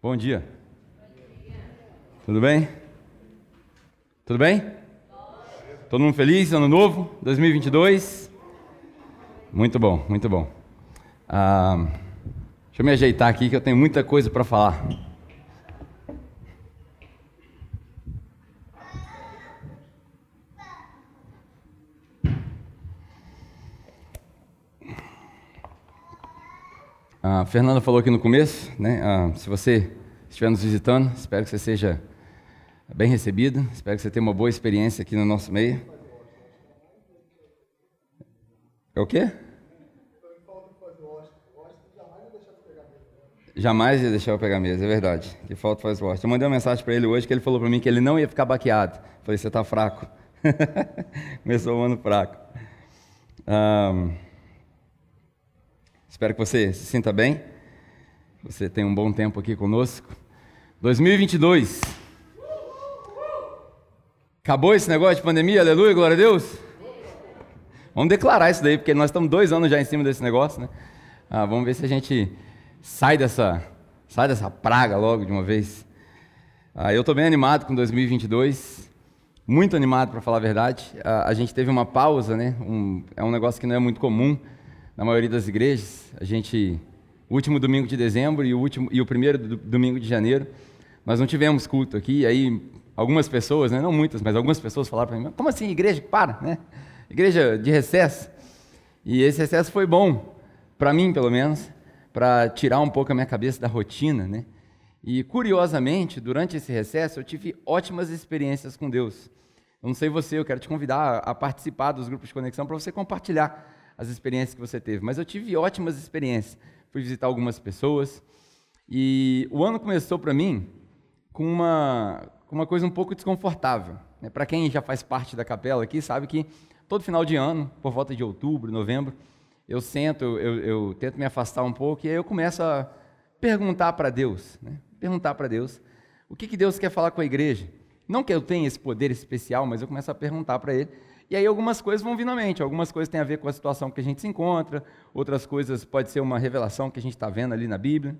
Bom dia. Tudo bem? Tudo bem? Todo mundo feliz? Ano novo, 2022? Muito bom, muito bom. Ah, deixa eu me ajeitar aqui que eu tenho muita coisa para falar. A Fernanda falou aqui no começo, né? Ah, se você estiver nos visitando, espero que você seja bem recebido, espero que você tenha uma boa experiência aqui no nosso meio. É o quê? Jamais ia deixar eu pegar a mesa, é verdade. Que falta faz o Eu mandei uma mensagem para ele hoje que ele falou para mim que ele não ia ficar baqueado. Falei, você está fraco. Começou o ano fraco. Um, espero que você se sinta bem. Você tenha um bom tempo aqui conosco. 2022. Acabou esse negócio de pandemia? Aleluia, glória a Deus. Vamos declarar isso daí, porque nós estamos dois anos já em cima desse negócio, né? Ah, vamos ver se a gente sai dessa, sai dessa praga logo de uma vez. Ah, eu estou bem animado com 2022, muito animado para falar a verdade. Ah, a gente teve uma pausa, né? Um, é um negócio que não é muito comum na maioria das igrejas. A gente, o último domingo de dezembro e o último e o primeiro do, domingo de janeiro, nós não tivemos culto aqui. E aí algumas pessoas, né? Não muitas, mas algumas pessoas falaram para mim: como assim igreja para, né? Igreja de recesso. E esse recesso foi bom para mim, pelo menos para tirar um pouco a minha cabeça da rotina, né? E curiosamente, durante esse recesso, eu tive ótimas experiências com Deus. Eu não sei você, eu quero te convidar a participar dos grupos de conexão para você compartilhar as experiências que você teve. Mas eu tive ótimas experiências. Fui visitar algumas pessoas e o ano começou para mim com uma, com uma coisa um pouco desconfortável. Né? Para quem já faz parte da capela aqui, sabe que todo final de ano, por volta de outubro, novembro, eu sento, eu, eu, tento me afastar um pouco e aí eu começo a perguntar para Deus, né? perguntar para Deus o que, que Deus quer falar com a igreja. Não que eu tenha esse poder especial, mas eu começo a perguntar para Ele. E aí algumas coisas vão vir na mente, algumas coisas têm a ver com a situação que a gente se encontra, outras coisas pode ser uma revelação que a gente está vendo ali na Bíblia.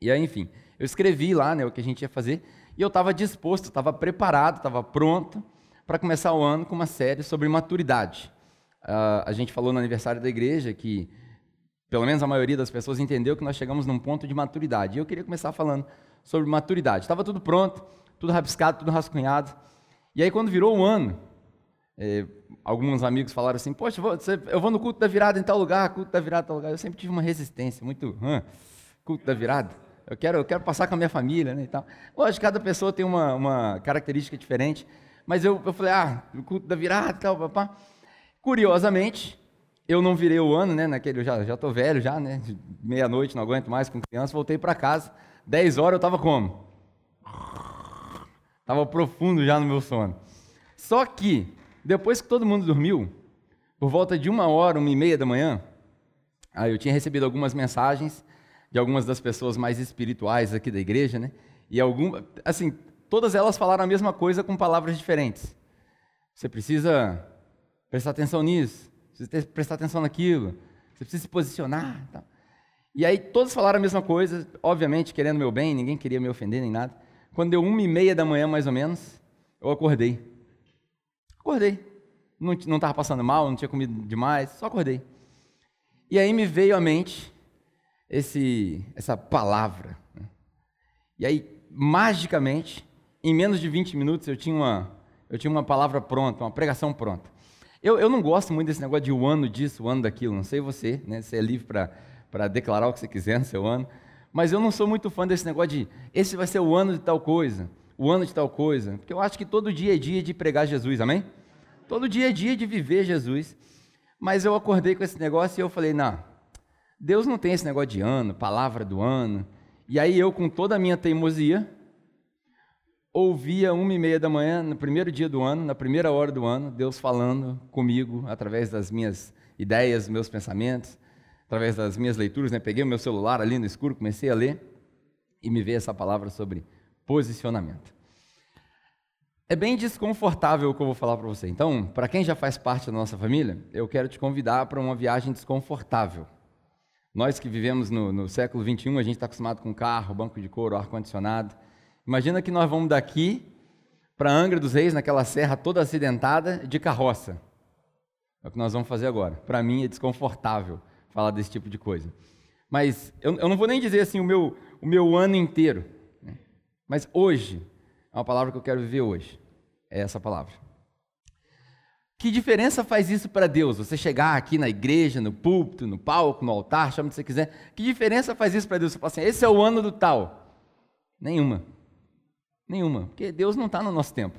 E aí, enfim, eu escrevi lá né, o que a gente ia fazer e eu estava disposto, estava preparado, estava pronto para começar o ano com uma série sobre maturidade. Uh, a gente falou no aniversário da igreja que, pelo menos a maioria das pessoas entendeu que nós chegamos num ponto de maturidade. E eu queria começar falando sobre maturidade. Estava tudo pronto, tudo rabiscado, tudo rascunhado. E aí, quando virou um ano, eh, alguns amigos falaram assim: Poxa, eu vou no culto da virada em tal lugar, culto da virada em tal lugar. Eu sempre tive uma resistência, muito. culto da virada. Eu quero, eu quero passar com a minha família, né, e tal. Lógico, cada pessoa tem uma, uma característica diferente, mas eu, eu falei, ah, culto da virada e tal, papá. Curiosamente, eu não virei o ano, né? Naquele, eu já, já tô velho já, né? Meia-noite, não aguento mais com criança, voltei para casa. Dez horas eu estava como? Estava profundo já no meu sono. Só que, depois que todo mundo dormiu, por volta de uma hora, uma e meia da manhã, aí eu tinha recebido algumas mensagens de algumas das pessoas mais espirituais aqui da igreja, né? E algum, assim, todas elas falaram a mesma coisa com palavras diferentes. Você precisa prestar atenção nisso, você precisa prestar atenção naquilo, você precisa se posicionar. Tá? E aí todos falaram a mesma coisa, obviamente querendo meu bem, ninguém queria me ofender nem nada. Quando deu uma e meia da manhã, mais ou menos, eu acordei. Acordei. Não estava passando mal, não tinha comido demais, só acordei. E aí me veio à mente esse, essa palavra. Né? E aí, magicamente, em menos de 20 minutos, eu tinha uma, eu tinha uma palavra pronta, uma pregação pronta. Eu, eu não gosto muito desse negócio de o ano disso, o ano daquilo. Não sei você, né? Você é livre para declarar o que você quiser no seu ano. Mas eu não sou muito fã desse negócio de esse vai ser o ano de tal coisa, o ano de tal coisa. Porque eu acho que todo dia é dia de pregar Jesus, amém? Todo dia é dia de viver Jesus. Mas eu acordei com esse negócio e eu falei, não, Deus não tem esse negócio de ano, palavra do ano. E aí eu, com toda a minha teimosia, ouvia uma e meia da manhã, no primeiro dia do ano, na primeira hora do ano, Deus falando comigo através das minhas ideias, meus pensamentos, através das minhas leituras. Né? Peguei o meu celular ali no escuro, comecei a ler e me veio essa palavra sobre posicionamento. É bem desconfortável o que eu vou falar para você. Então, para quem já faz parte da nossa família, eu quero te convidar para uma viagem desconfortável. Nós que vivemos no, no século XXI, a gente está acostumado com carro, banco de couro, ar-condicionado. Imagina que nós vamos daqui para Angra dos Reis, naquela serra toda acidentada, de carroça. É o que nós vamos fazer agora. Para mim é desconfortável falar desse tipo de coisa. Mas eu, eu não vou nem dizer assim o meu, o meu ano inteiro. Mas hoje, é uma palavra que eu quero viver hoje. É essa palavra. Que diferença faz isso para Deus? Você chegar aqui na igreja, no púlpito, no palco, no altar, chama o que você quiser. Que diferença faz isso para Deus? Você fala assim, esse é o ano do tal. Nenhuma. Nenhuma. Porque Deus não está no nosso tempo.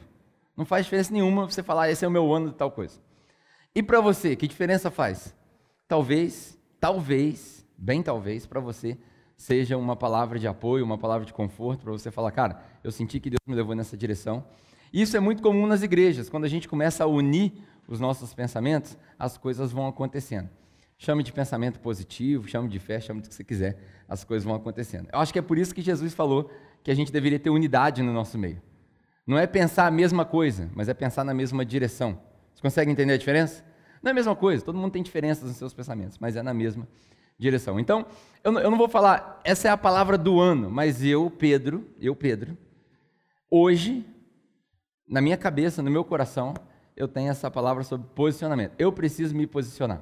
Não faz diferença nenhuma você falar, esse é o meu ano de tal coisa. E para você, que diferença faz? Talvez, talvez, bem talvez, para você, seja uma palavra de apoio, uma palavra de conforto, para você falar, cara, eu senti que Deus me levou nessa direção. Isso é muito comum nas igrejas, quando a gente começa a unir os nossos pensamentos, as coisas vão acontecendo. Chame de pensamento positivo, chame de fé, chame do que você quiser, as coisas vão acontecendo. Eu acho que é por isso que Jesus falou que a gente deveria ter unidade no nosso meio. Não é pensar a mesma coisa, mas é pensar na mesma direção. Você consegue entender a diferença? Não é a mesma coisa, todo mundo tem diferenças nos seus pensamentos, mas é na mesma direção. Então, eu não vou falar, essa é a palavra do ano, mas eu, Pedro, eu, Pedro, hoje, na minha cabeça, no meu coração, eu tenho essa palavra sobre posicionamento. Eu preciso me posicionar.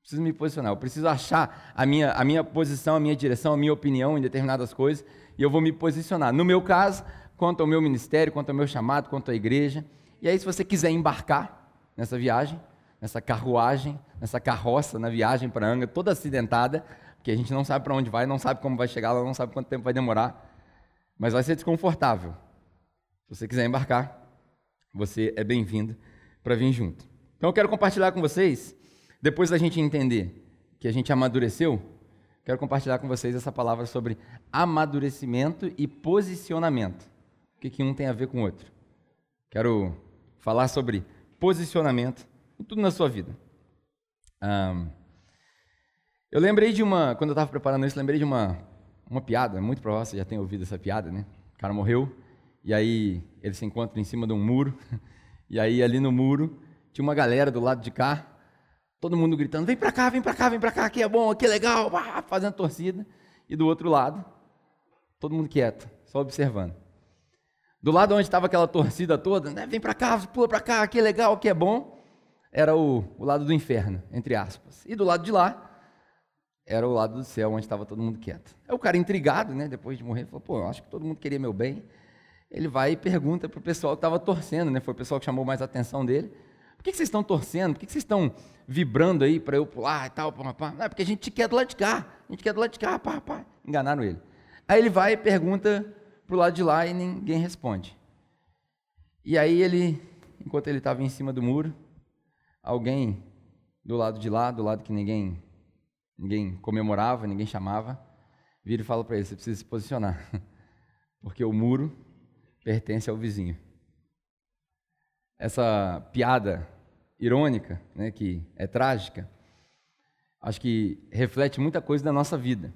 Preciso me posicionar. Eu preciso achar a minha, a minha posição, a minha direção, a minha opinião em determinadas coisas e eu vou me posicionar. No meu caso, quanto ao meu ministério, quanto ao meu chamado, quanto à igreja. E aí, se você quiser embarcar nessa viagem, nessa carruagem, nessa carroça, na viagem para Anga, toda acidentada, porque a gente não sabe para onde vai, não sabe como vai chegar lá, não sabe quanto tempo vai demorar, mas vai ser desconfortável. Se você quiser embarcar, você é bem-vindo para vir junto. Então eu quero compartilhar com vocês, depois da gente entender que a gente amadureceu, quero compartilhar com vocês essa palavra sobre amadurecimento e posicionamento. O que, que um tem a ver com o outro? Quero falar sobre posicionamento em tudo na sua vida. Um, eu lembrei de uma, quando eu estava preparando isso, lembrei de uma, uma piada, muito provável você já tenha ouvido essa piada, né? O cara morreu, e aí ele se encontra em cima de um muro, e aí ali no muro tinha uma galera do lado de cá, todo mundo gritando: vem para cá, vem para cá, vem para cá, aqui é bom, aqui é legal, fazendo torcida. E do outro lado, todo mundo quieto, só observando. Do lado onde estava aquela torcida toda, né, vem para cá, pula para cá, aqui é legal, aqui é bom, era o, o lado do inferno, entre aspas. E do lado de lá, era o lado do céu, onde estava todo mundo quieto. Aí o cara intrigado, né, depois de morrer, falou: pô, acho que todo mundo queria meu bem ele vai e pergunta para o pessoal que estava torcendo, né? Foi o pessoal que chamou mais a atenção dele. Por que, que vocês estão torcendo? Por que, que vocês estão vibrando aí para eu pular e tal? Pá, pá? Não, é porque a gente quer do lado de cá. A gente quer do lado de cá, pá, pá. Enganaram ele. Aí ele vai e pergunta para o lado de lá e ninguém responde. E aí ele, enquanto ele estava em cima do muro, alguém do lado de lá, do lado que ninguém, ninguém comemorava, ninguém chamava, vira e fala para ele: você precisa se posicionar. Porque o muro pertence ao vizinho. Essa piada irônica, né, que é trágica, acho que reflete muita coisa da nossa vida.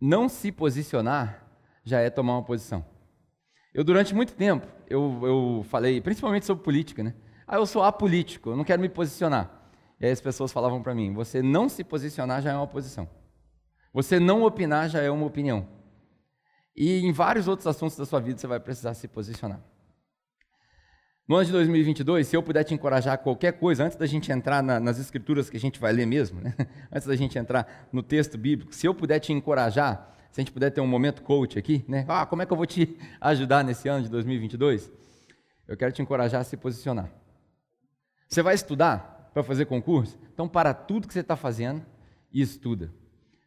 Não se posicionar já é tomar uma posição. Eu, durante muito tempo, eu, eu falei, principalmente sobre política, né? Ah, eu sou apolítico, eu não quero me posicionar. E aí as pessoas falavam para mim: você não se posicionar já é uma posição. Você não opinar já é uma opinião. E em vários outros assuntos da sua vida você vai precisar se posicionar. No ano de 2022, se eu puder te encorajar a qualquer coisa, antes da gente entrar na, nas escrituras que a gente vai ler mesmo, né? antes da gente entrar no texto bíblico, se eu puder te encorajar, se a gente puder ter um momento coach aqui, né? Ah, como é que eu vou te ajudar nesse ano de 2022? Eu quero te encorajar a se posicionar. Você vai estudar para fazer concurso? Então, para tudo que você está fazendo e estuda.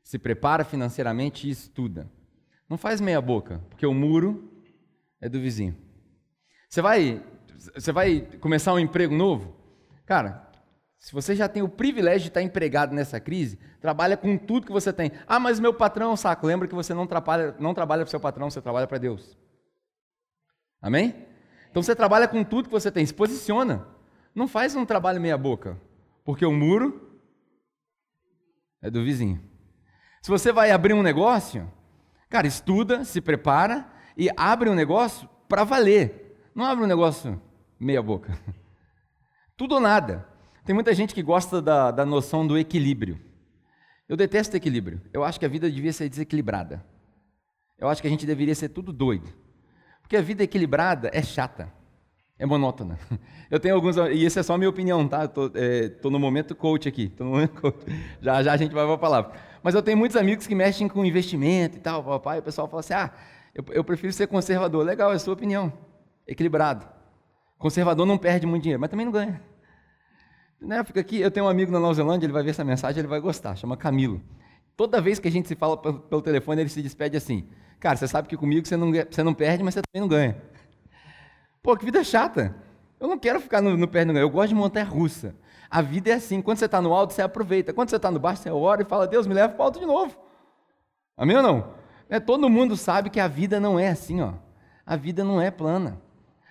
Se prepara financeiramente e estuda. Não faz meia boca, porque o muro é do vizinho. Você vai, você vai começar um emprego novo? Cara, se você já tem o privilégio de estar empregado nessa crise, trabalha com tudo que você tem. Ah, mas meu patrão é saco. Lembra que você não trabalha, não trabalha para o seu patrão, você trabalha para Deus. Amém? Então você trabalha com tudo que você tem, se posiciona. Não faz um trabalho meia boca, porque o muro é do vizinho. Se você vai abrir um negócio, Cara, estuda, se prepara e abre um negócio para valer. Não abre um negócio meia boca. Tudo ou nada. Tem muita gente que gosta da, da noção do equilíbrio. Eu detesto equilíbrio. Eu acho que a vida devia ser desequilibrada. Eu acho que a gente deveria ser tudo doido. Porque a vida equilibrada é chata, é monótona. Eu tenho alguns, e isso é só a minha opinião, tá? Estou é, no momento coach aqui, tô no momento coach. Já já a gente vai para a palavra. Mas eu tenho muitos amigos que mexem com investimento e tal, papai, o pessoal fala assim: ah, eu, eu prefiro ser conservador. Legal, é a sua opinião. Equilibrado. Conservador não perde muito dinheiro, mas também não ganha. Né, fica aqui, eu tenho um amigo na Nova Zelândia, ele vai ver essa mensagem, ele vai gostar, chama Camilo. Toda vez que a gente se fala pelo, telefone, ele se despede assim: Cara, você sabe que comigo você não, você não perde, mas você também não ganha. Pô, que vida chata. Eu não quero ficar no, no ganho, eu gosto de montanha russa. A vida é assim, quando você está no alto, você aproveita. Quando você está no baixo, você ora e fala, Deus, me leva para alto de novo. Amém ou não? É, todo mundo sabe que a vida não é assim, ó. A vida não é plana.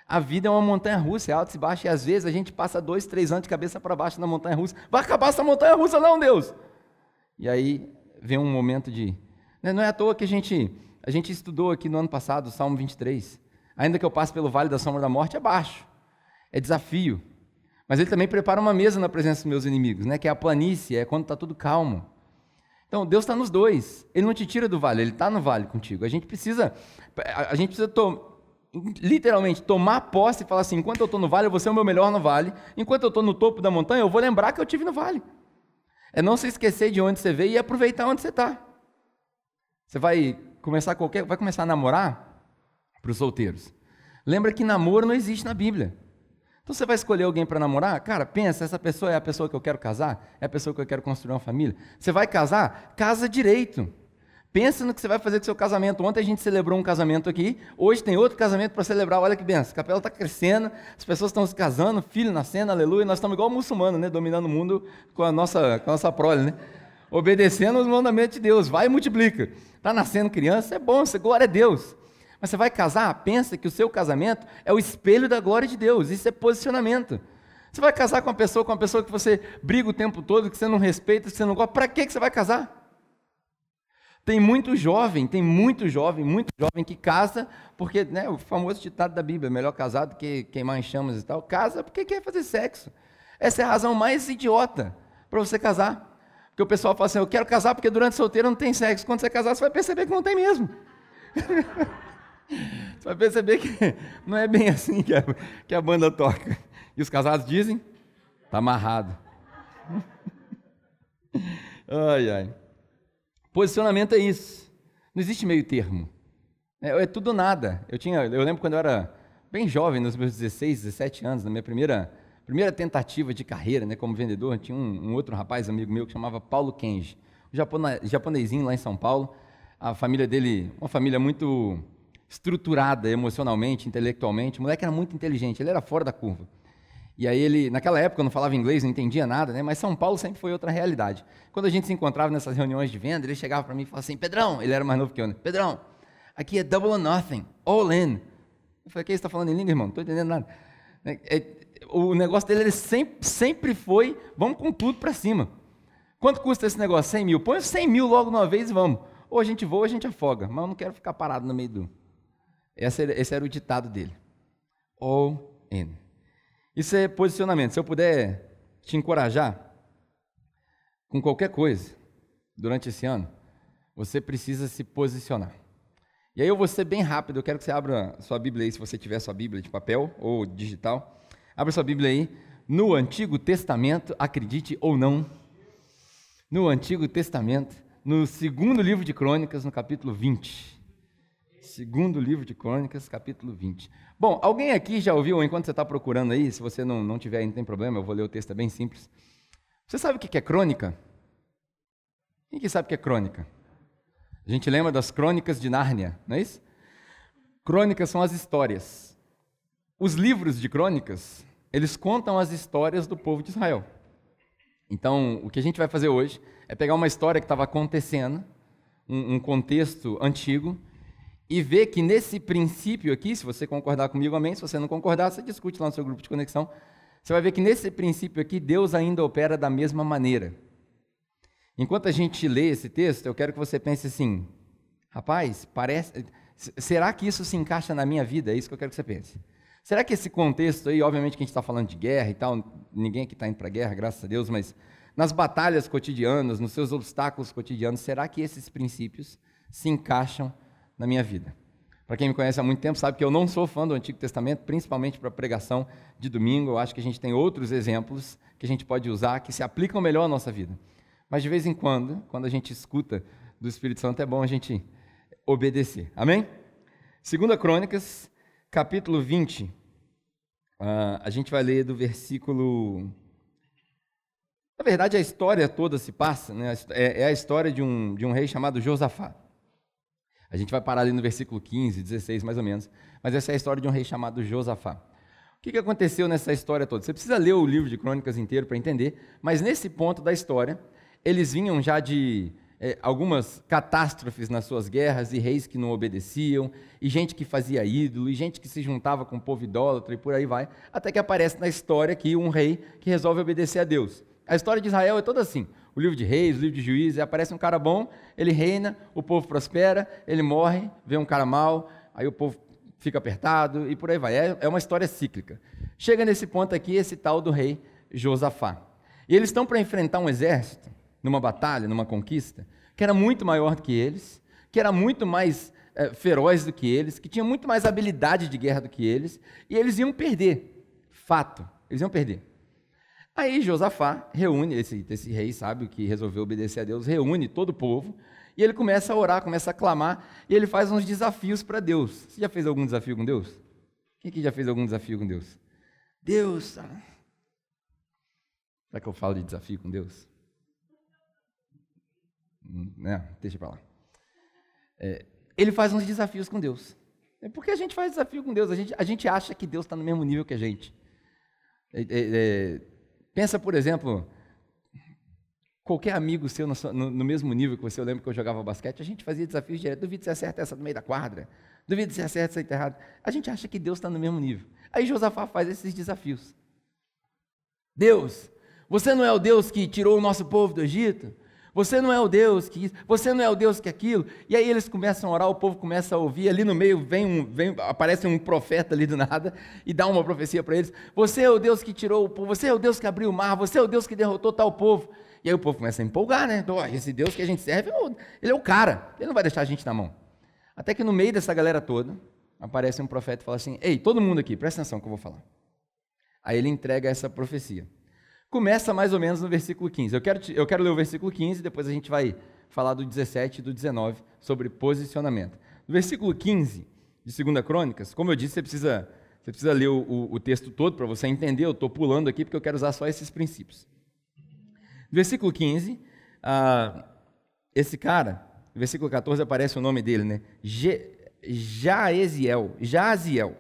A vida é uma montanha russa, é alto e baixo, e às vezes a gente passa dois, três anos de cabeça para baixo na montanha russa. Vai acabar essa montanha russa, não, Deus! E aí vem um momento de. Né, não é à toa que a gente, a gente estudou aqui no ano passado, o Salmo 23. Ainda que eu passe pelo vale da sombra da morte, é baixo. É desafio. Mas ele também prepara uma mesa na presença dos meus inimigos, né? que é a planície, é quando está tudo calmo. Então, Deus está nos dois. Ele não te tira do vale, Ele está no vale contigo. A gente precisa, a gente precisa to, literalmente tomar posse e falar assim: enquanto eu estou no vale, eu vou ser o meu melhor no vale. Enquanto eu estou no topo da montanha, eu vou lembrar que eu tive no vale. É não se esquecer de onde você veio e aproveitar onde você está. Você vai começar qualquer, vai começar a namorar para os solteiros. Lembra que namoro não existe na Bíblia. Então você vai escolher alguém para namorar? Cara, pensa, essa pessoa é a pessoa que eu quero casar? É a pessoa que eu quero construir uma família? Você vai casar? Casa direito. Pensa no que você vai fazer com o seu casamento. Ontem a gente celebrou um casamento aqui, hoje tem outro casamento para celebrar. Olha que benção. A capela está crescendo, as pessoas estão se casando, filho nascendo, aleluia. Nós estamos igual muçulmano, né? Dominando o mundo com a nossa, com a nossa prole, né? Obedecendo os mandamentos de Deus. Vai e multiplica. Está nascendo criança, é bom, glória a Deus. Mas você vai casar? Pensa que o seu casamento é o espelho da glória de Deus. Isso é posicionamento. Você vai casar com uma pessoa, com uma pessoa que você briga o tempo todo, que você não respeita, que você não gosta. Para que você vai casar? Tem muito jovem, tem muito jovem, muito jovem que casa porque, né, o famoso ditado da Bíblia, melhor casado que queimar em chamas e tal, casa porque quer fazer sexo. Essa é a razão mais idiota para você casar. Porque o pessoal fala assim, eu quero casar porque durante solteiro não tem sexo. Quando você casar, você vai perceber que não tem mesmo. Você vai perceber que não é bem assim que a, que a banda toca. E os casados dizem: está amarrado. Ai, ai. Posicionamento é isso. Não existe meio termo. É, é tudo ou nada. Eu, tinha, eu lembro quando eu era bem jovem, nos meus 16, 17 anos, na minha primeira, primeira tentativa de carreira né, como vendedor, tinha um, um outro rapaz, amigo meu, que chamava Paulo Kenji. Um japonesinho lá em São Paulo. A família dele, uma família muito estruturada emocionalmente, intelectualmente. O moleque era muito inteligente, ele era fora da curva. E aí ele, naquela época eu não falava inglês, não entendia nada, né? Mas São Paulo sempre foi outra realidade. Quando a gente se encontrava nessas reuniões de venda, ele chegava para mim e falava assim: "Pedrão, ele era mais novo que eu, né? Pedrão, aqui é double or nothing, all in". Eu falei: "Que você está falando em língua, irmão? Não estou entendendo nada". É, é, o negócio dele ele sempre, sempre foi, vamos com tudo para cima. Quanto custa esse negócio? 100 mil. Põe 100 mil logo de uma vez e vamos. Ou a gente voa ou a gente afoga. Mas eu não quero ficar parado no meio do, esse era, esse era o ditado dele. All in. Isso é posicionamento. Se eu puder te encorajar com qualquer coisa durante esse ano, você precisa se posicionar. E aí eu vou ser bem rápido, eu quero que você abra sua Bíblia aí, se você tiver sua Bíblia de papel ou digital. Abra sua Bíblia aí. No Antigo Testamento, acredite ou não, no Antigo Testamento, no segundo livro de Crônicas, no capítulo 20. Segundo livro de Crônicas, capítulo 20. Bom, alguém aqui já ouviu, enquanto você está procurando aí, se você não, não tiver, não tem problema, eu vou ler o texto, é bem simples. Você sabe o que é crônica? Quem que sabe o que é crônica? A gente lembra das crônicas de Nárnia, não é isso? Crônicas são as histórias. Os livros de crônicas, eles contam as histórias do povo de Israel. Então, o que a gente vai fazer hoje é pegar uma história que estava acontecendo, um, um contexto antigo, e ver que nesse princípio aqui, se você concordar comigo, amém. Se você não concordar, você discute lá no seu grupo de conexão. Você vai ver que nesse princípio aqui, Deus ainda opera da mesma maneira. Enquanto a gente lê esse texto, eu quero que você pense assim: rapaz, parece. Será que isso se encaixa na minha vida? É isso que eu quero que você pense. Será que esse contexto aí, obviamente que a gente está falando de guerra e tal, ninguém aqui está indo para a guerra, graças a Deus, mas nas batalhas cotidianas, nos seus obstáculos cotidianos, será que esses princípios se encaixam na minha vida? Para quem me conhece há muito tempo, sabe que eu não sou fã do Antigo Testamento, principalmente para pregação de domingo. Eu acho que a gente tem outros exemplos que a gente pode usar que se aplicam melhor à nossa vida. Mas de vez em quando, quando a gente escuta do Espírito Santo, é bom a gente obedecer. Amém? Segunda Crônicas, capítulo 20. Uh, ah, a gente vai ler do versículo. Na verdade, a história toda se passa, né? é, é a história de um, de um rei chamado Josafá. A gente vai parar ali no versículo 15, 16 mais ou menos. Mas essa é a história de um rei chamado Josafá. O que, aconteceu nessa história toda? Você precisa ler o livro de crônicas inteiro para entender, mas nesse ponto da história, eles vinham já de é, algumas catástrofes nas suas guerras, e reis que não obedeciam, e gente que fazia ídolo, e gente que se juntava com o povo idólatra, e por aí vai, até que aparece na história aqui um rei que resolve obedecer a Deus. A história de Israel é toda assim o livro de reis, o livro de juízes, aparece um cara bom, ele reina, o povo prospera, ele morre, vê um cara mal, aí o povo fica apertado e por aí vai. É, é uma história cíclica. Chega nesse ponto aqui esse tal do rei Josafá. E eles estão para enfrentar um exército, numa batalha, numa conquista, que era muito maior do que eles, que era muito mais é, feroz do que eles, que tinha muito mais habilidade de guerra do que eles, e eles iam perder. Fato, eles iam perder. Aí Josafá reúne, esse, esse rei sábio que resolveu obedecer a Deus, reúne todo o povo, e ele começa a orar, começa a clamar, e ele faz uns desafios para Deus. Você já fez algum desafio com Deus? Quem aqui já fez algum desafio com Deus? Deus. Ah. Será que eu falo de desafio com Deus? Hum, né? Deixa para lá. É, ele faz uns desafios com Deus. É porque a gente faz desafio com Deus, a gente, a gente acha que Deus está no mesmo nível que a gente. É, é, é Pensa, por exemplo, qualquer amigo seu no, no, mesmo nível que você, eu lembro que eu jogava basquete, a gente fazia desafios direto. Duvido se acerta essa no meio da quadra. Duvido se acerta essa enterrada. A gente acha que Deus está no mesmo nível. Aí Josafá faz esses desafios. Deus, você não é o Deus que tirou o nosso povo do Egito? Você não é o Deus que isso, você não é o Deus que aquilo. E aí eles começam a orar, o povo começa a ouvir. Ali no meio vem um, vem, aparece um profeta ali do nada e dá uma profecia para eles. Você é o Deus que tirou o povo, você é o Deus que abriu o mar, você é o Deus que derrotou tal povo. E aí o povo começa a empolgar, né? Então, esse Deus que a gente serve, ele é o cara, ele não vai deixar a gente na mão. Até que no meio dessa galera toda, aparece um profeta e fala assim: Ei, todo mundo aqui, presta atenção que eu vou falar. Aí ele entrega essa profecia começa mais ou menos no versículo 15. Eu quero, eu quero ler o versículo 15, depois a gente vai falar do 17 e do 19 sobre posicionamento. No versículo 15 de 2 Crônicas, como eu disse, você precisa, você precisa ler o, o, o texto todo para você entender. Eu estou pulando aqui porque eu quero usar só esses princípios. No versículo 15, ah, esse cara, no versículo 14 aparece o nome dele, né? Je, Jaeziel. Jaziel.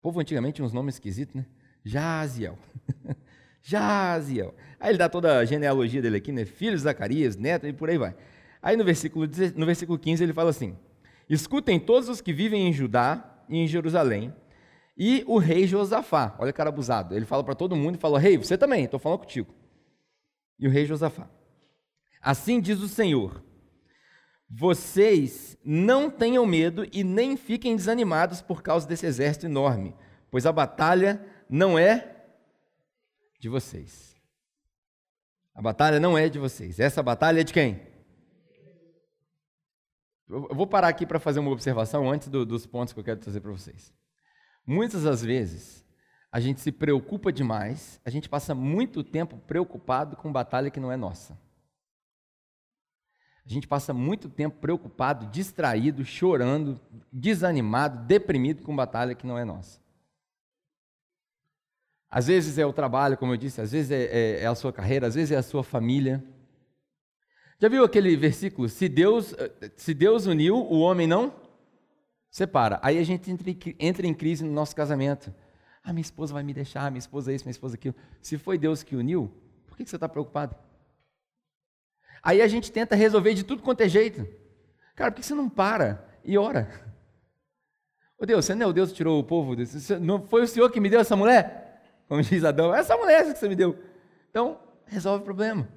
O povo antigamente tinha uns nomes esquisitos, né? Jaziel. Jaziel. Aí ele dá toda a genealogia dele aqui, né? Filho de Zacarias, neto e por aí vai. Aí no versículo, no versículo 15 ele fala assim: Escutem todos os que vivem em Judá e em Jerusalém, e o rei Josafá. Olha o cara abusado. Ele fala para todo mundo e fala: Rei, você também, estou falando contigo. E o rei Josafá. Assim diz o Senhor: Vocês não tenham medo e nem fiquem desanimados por causa desse exército enorme, pois a batalha não é de vocês. A batalha não é de vocês. Essa batalha é de quem? Eu vou parar aqui para fazer uma observação antes do, dos pontos que eu quero trazer para vocês. Muitas das vezes, a gente se preocupa demais, a gente passa muito tempo preocupado com batalha que não é nossa. A gente passa muito tempo preocupado, distraído, chorando, desanimado, deprimido com batalha que não é nossa. Às vezes é o trabalho, como eu disse, às vezes é, é, é, a sua carreira, às vezes é a sua família. Já viu aquele versículo? Se Deus, se Deus uniu, o homem não separa. Aí a gente entra, em crise no nosso casamento. Ah, minha esposa vai me deixar, minha esposa é isso, minha esposa é aquilo. Se foi Deus que uniu, por que você está preocupado? Aí a gente tenta resolver de tudo quanto é jeito. Cara, por que você não para e ora? Ô Deus, você não é o Deus que tirou o povo? Não foi o Senhor que me deu essa mulher? Como diz Adão, essa mulher que você me deu. Então, resolve o problema.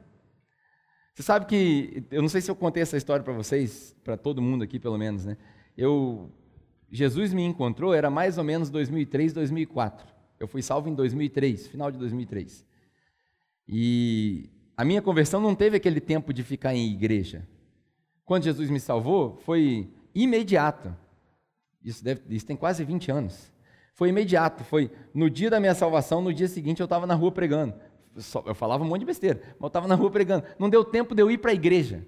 Você sabe que, eu não sei se eu contei essa história para vocês, para todo mundo aqui pelo menos, né? Eu, Jesus me encontrou, era mais ou menos 2003, 2004. Eu fui salvo em 2003, final de 2003. E a minha conversão não teve aquele tempo de ficar em igreja. Quando Jesus me salvou, foi imediato. Isso, deve, isso tem quase 20 anos. Foi imediato, foi no dia da minha salvação, no dia seguinte eu estava na rua pregando. Eu falava um monte de besteira, mas eu estava na rua pregando. Não deu tempo de eu ir para a igreja.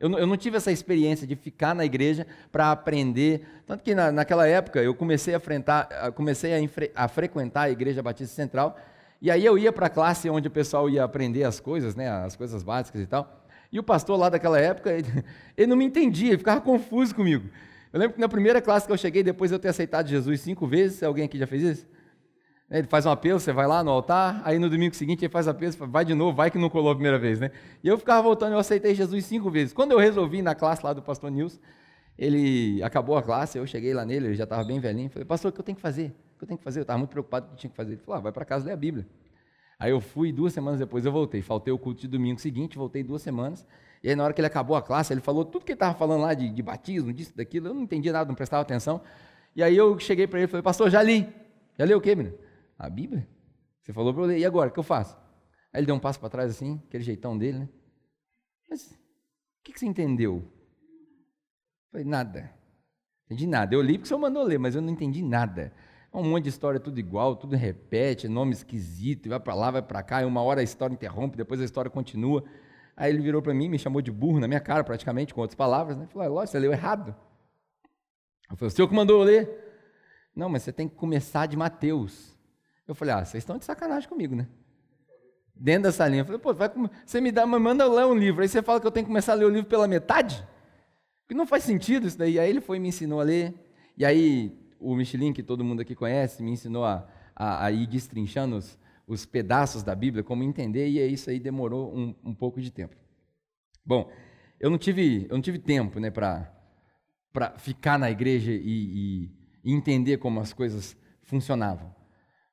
Eu não, eu não, tive essa experiência de ficar na igreja para aprender. Tanto que na, naquela época eu comecei, a, enfrentar, comecei a, a, frequentar a Igreja Batista Central. E aí eu ia para a classe onde o pessoal ia aprender as coisas, né, as coisas básicas e tal. E o pastor lá daquela época, ele, ele não me entendia, ele ficava confuso comigo. Eu lembro que na primeira classe que eu cheguei, depois de eu ter aceitado Jesus cinco vezes, alguém aqui já fez isso? Ele faz um apelo, você vai lá no altar, aí no domingo seguinte ele faz apelo, vai de novo, vai que não colou a primeira vez, né? E eu ficava voltando, eu aceitei Jesus cinco vezes. Quando eu resolvi na classe lá do pastor Nilson, ele acabou a classe, eu cheguei lá nele, ele já estava bem velhinho, falei, pastor, o que eu tenho que fazer? O que eu tenho que fazer? Eu estava muito preocupado com o que eu tinha que fazer. Ele falou, ah, vai para casa ler a Bíblia. Aí eu fui, duas semanas depois eu voltei. Faltei o culto de domingo seguinte, voltei duas semanas. E aí na hora que ele acabou a classe, ele falou tudo que ele estava falando lá de, de batismo, disso, daquilo. Eu não entendia nada, não prestava atenção. E aí eu cheguei para ele e falei, pastor, já li. Já leu o quê, menino? A Bíblia? Você falou para eu ler, e agora, o que eu faço? Aí ele deu um passo para trás assim, aquele jeitão dele, né? Mas, o que, que você entendeu? Eu falei, nada. Entendi nada. Eu li porque o senhor mandou ler, mas eu não entendi nada. Um monte de história tudo igual, tudo repete, nome esquisito, vai para lá, vai para cá, e uma hora a história interrompe, depois a história continua. Aí ele virou para mim, me chamou de burro na minha cara, praticamente, com outras palavras, né? Falou, lógico, você leu errado. Eu falei, o senhor que mandou eu ler? Não, mas você tem que começar de Mateus. Eu falei, ah, vocês estão de sacanagem comigo, né? Dentro dessa linha. Eu falei, pô, vai, você me dá, manda ler um livro. Aí você fala que eu tenho que começar a ler o livro pela metade? Porque não faz sentido isso daí. Aí ele foi e me ensinou a ler. E aí o Michelin, que todo mundo aqui conhece, me ensinou a, a, a ir destrinchando os, os, pedaços da Bíblia, como entender, e isso aí demorou um, um pouco de tempo. Bom, eu não tive, eu não tive tempo né, para ficar na igreja e, e, entender como as coisas funcionavam.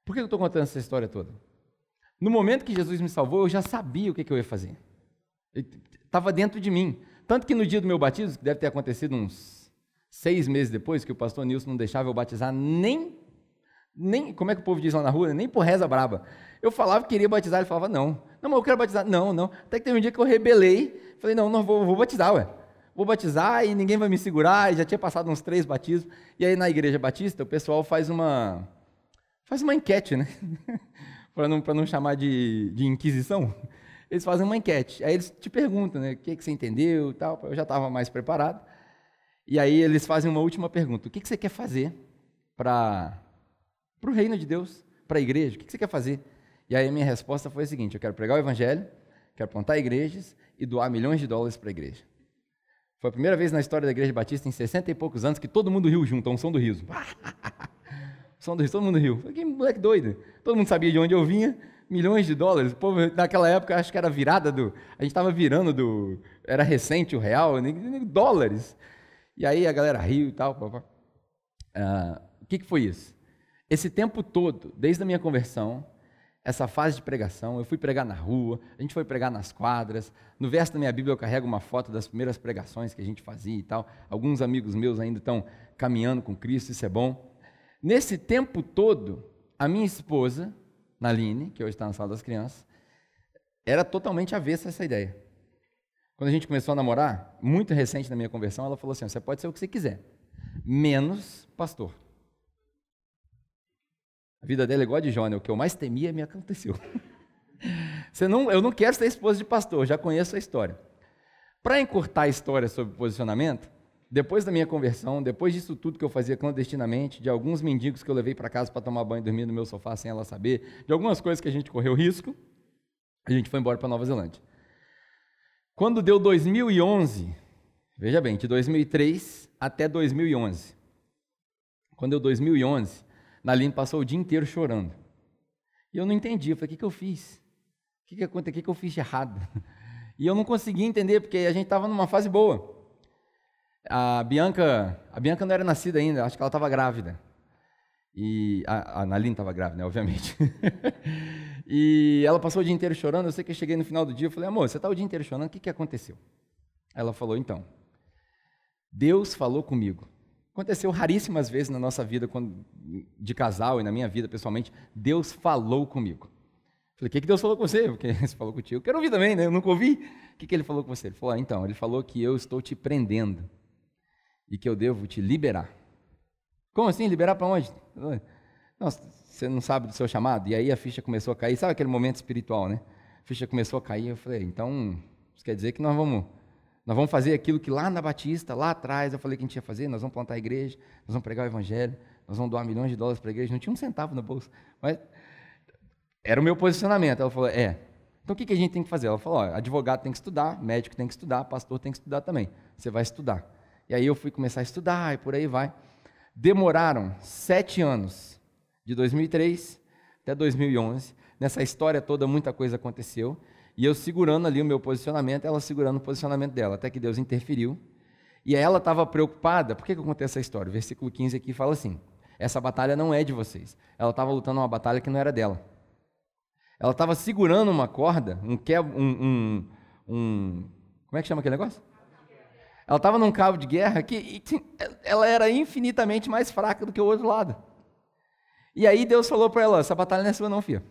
Por que eu estou contando essa história toda? No momento que Jesus me salvou, eu já sabia o que, que eu ia fazer. Estava dentro de mim. Tanto que no dia do meu batismo, que deve ter acontecido uns seis meses depois, que o pastor Nilson não deixava eu batizar nem, nem como é que o povo diz lá na rua, nem por reza braba. Eu falava que queria batizar, ele falava, não. Não, mas eu quero batizar. Não, não. Até que teve um dia que eu rebelei, falei, não, não vou, vou batizar, ué. Vou batizar e ninguém vai me segurar, e já tinha passado uns três batismos. E aí na igreja batista, o pessoal faz uma Faz uma enquete, né? para não, não chamar de, de inquisição. Eles fazem uma enquete. Aí eles te perguntam, né? O que, que você entendeu e tal. Eu já estava mais preparado. E aí eles fazem uma última pergunta. O que, que você quer fazer para o reino de Deus, para a igreja? O que, você quer fazer? E aí a minha resposta foi a seguinte: eu quero pregar o evangelho, quero plantar igrejas e doar milhões de dólares para a igreja. Foi a primeira vez na história da igreja batista, em 60 e poucos anos, que todo mundo riu junto, a unção do riso. Som do riso, todo mundo riu. Falei, que moleque doido. Todo mundo sabia de onde eu vinha, milhões de dólares. O povo, naquela época, acho que era virada do. A gente estava virando do. Era recente o real, dólares. E aí a galera riu e tal. Ah, o que, que foi isso? Esse tempo todo, desde a minha conversão, essa fase de pregação, eu fui pregar na rua, a gente foi pregar nas quadras. No verso da minha Bíblia eu carrego uma foto das primeiras pregações que a gente fazia e tal. Alguns amigos meus ainda estão caminhando com Cristo, isso é bom. Nesse tempo todo, a minha esposa, Naline, que hoje está na sala das crianças, era totalmente avessa a essa ideia. Quando a gente começou a namorar, muito recente na minha conversão, ela falou assim: você pode ser o que você quiser, menos pastor. A vida dela é igual a de né? o que eu mais temia me aconteceu. Você não, eu não quero ser esposa de pastor, já conheço a história. Para encurtar a história sobre posicionamento, depois da minha conversão, depois disso tudo que eu fazia clandestinamente, de alguns mendigos que eu levei para casa para tomar banho e dormir no meu sofá sem ela saber, de algumas coisas que a gente correu risco, a gente foi embora para Nova Zelândia. Quando deu 2011, veja bem, de 2003 até 2011. Quando deu 2011, Naline passou o dia inteiro chorando. E eu não entendi, eu falei, o que, que eu fiz? O que, que aconteceu? O que, que eu fiz de errado? E eu não conseguia entender, porque a gente estava numa fase boa. A Bianca, a Bianca não era nascida ainda, acho que ela estava grávida. E a, a Naline estava grávida, né, obviamente. e ela passou o dia inteiro chorando. Eu sei que eu cheguei no final do dia, eu falei, amor, você está o dia inteiro chorando, o que, que aconteceu? Ela falou, então, Deus falou comigo. Aconteceu raríssimas vezes na nossa vida, quando, de casal e na minha vida pessoalmente, Deus falou comigo. Falei, o que, que Deus falou com você? Porque você falou contigo. Eu quero ouvir também, né? Eu nunca ouvi. O que, que ele falou com você? Ele falou, ah, então, ele falou que eu estou te prendendo e que eu devo te liberar. Como assim? Liberar para onde? Não, você não sabe do seu chamado? E aí a ficha começou a cair. Sabe aquele momento espiritual, né? A ficha começou a cair. Eu falei, então, isso quer dizer que nós vamos, nós vamos fazer aquilo que lá na Batista, lá atrás, eu falei que a gente ia fazer. Nós vamos plantar a igreja, nós vamos pregar o evangelho, nós vamos doar milhões de dólares para a igreja. Não tinha um centavo na bolsa. Mas era o meu posicionamento. Ela falou: é. Então o que, a gente tem que fazer? Ela falou: ó, advogado tem que estudar, médico tem que estudar, pastor tem que estudar também. Você vai estudar. E aí eu fui começar a estudar e por aí vai. Demoraram sete anos, de 2003 até 2011. Nessa história toda, muita coisa aconteceu. E eu segurando ali o meu posicionamento, ela segurando o posicionamento dela, até que Deus interferiu. E ela estava preocupada. Por que, que eu contei essa história? O versículo 15 aqui fala assim: essa batalha não é de vocês. Ela estava lutando uma batalha que não era dela. Ela estava segurando uma corda, um, um, um, um, Como é que chama aquele negócio? Ela estava num cabo de guerra que ela era infinitamente mais fraca do que o outro lado. E aí Deus falou para ela: essa batalha não é sua, não, filha.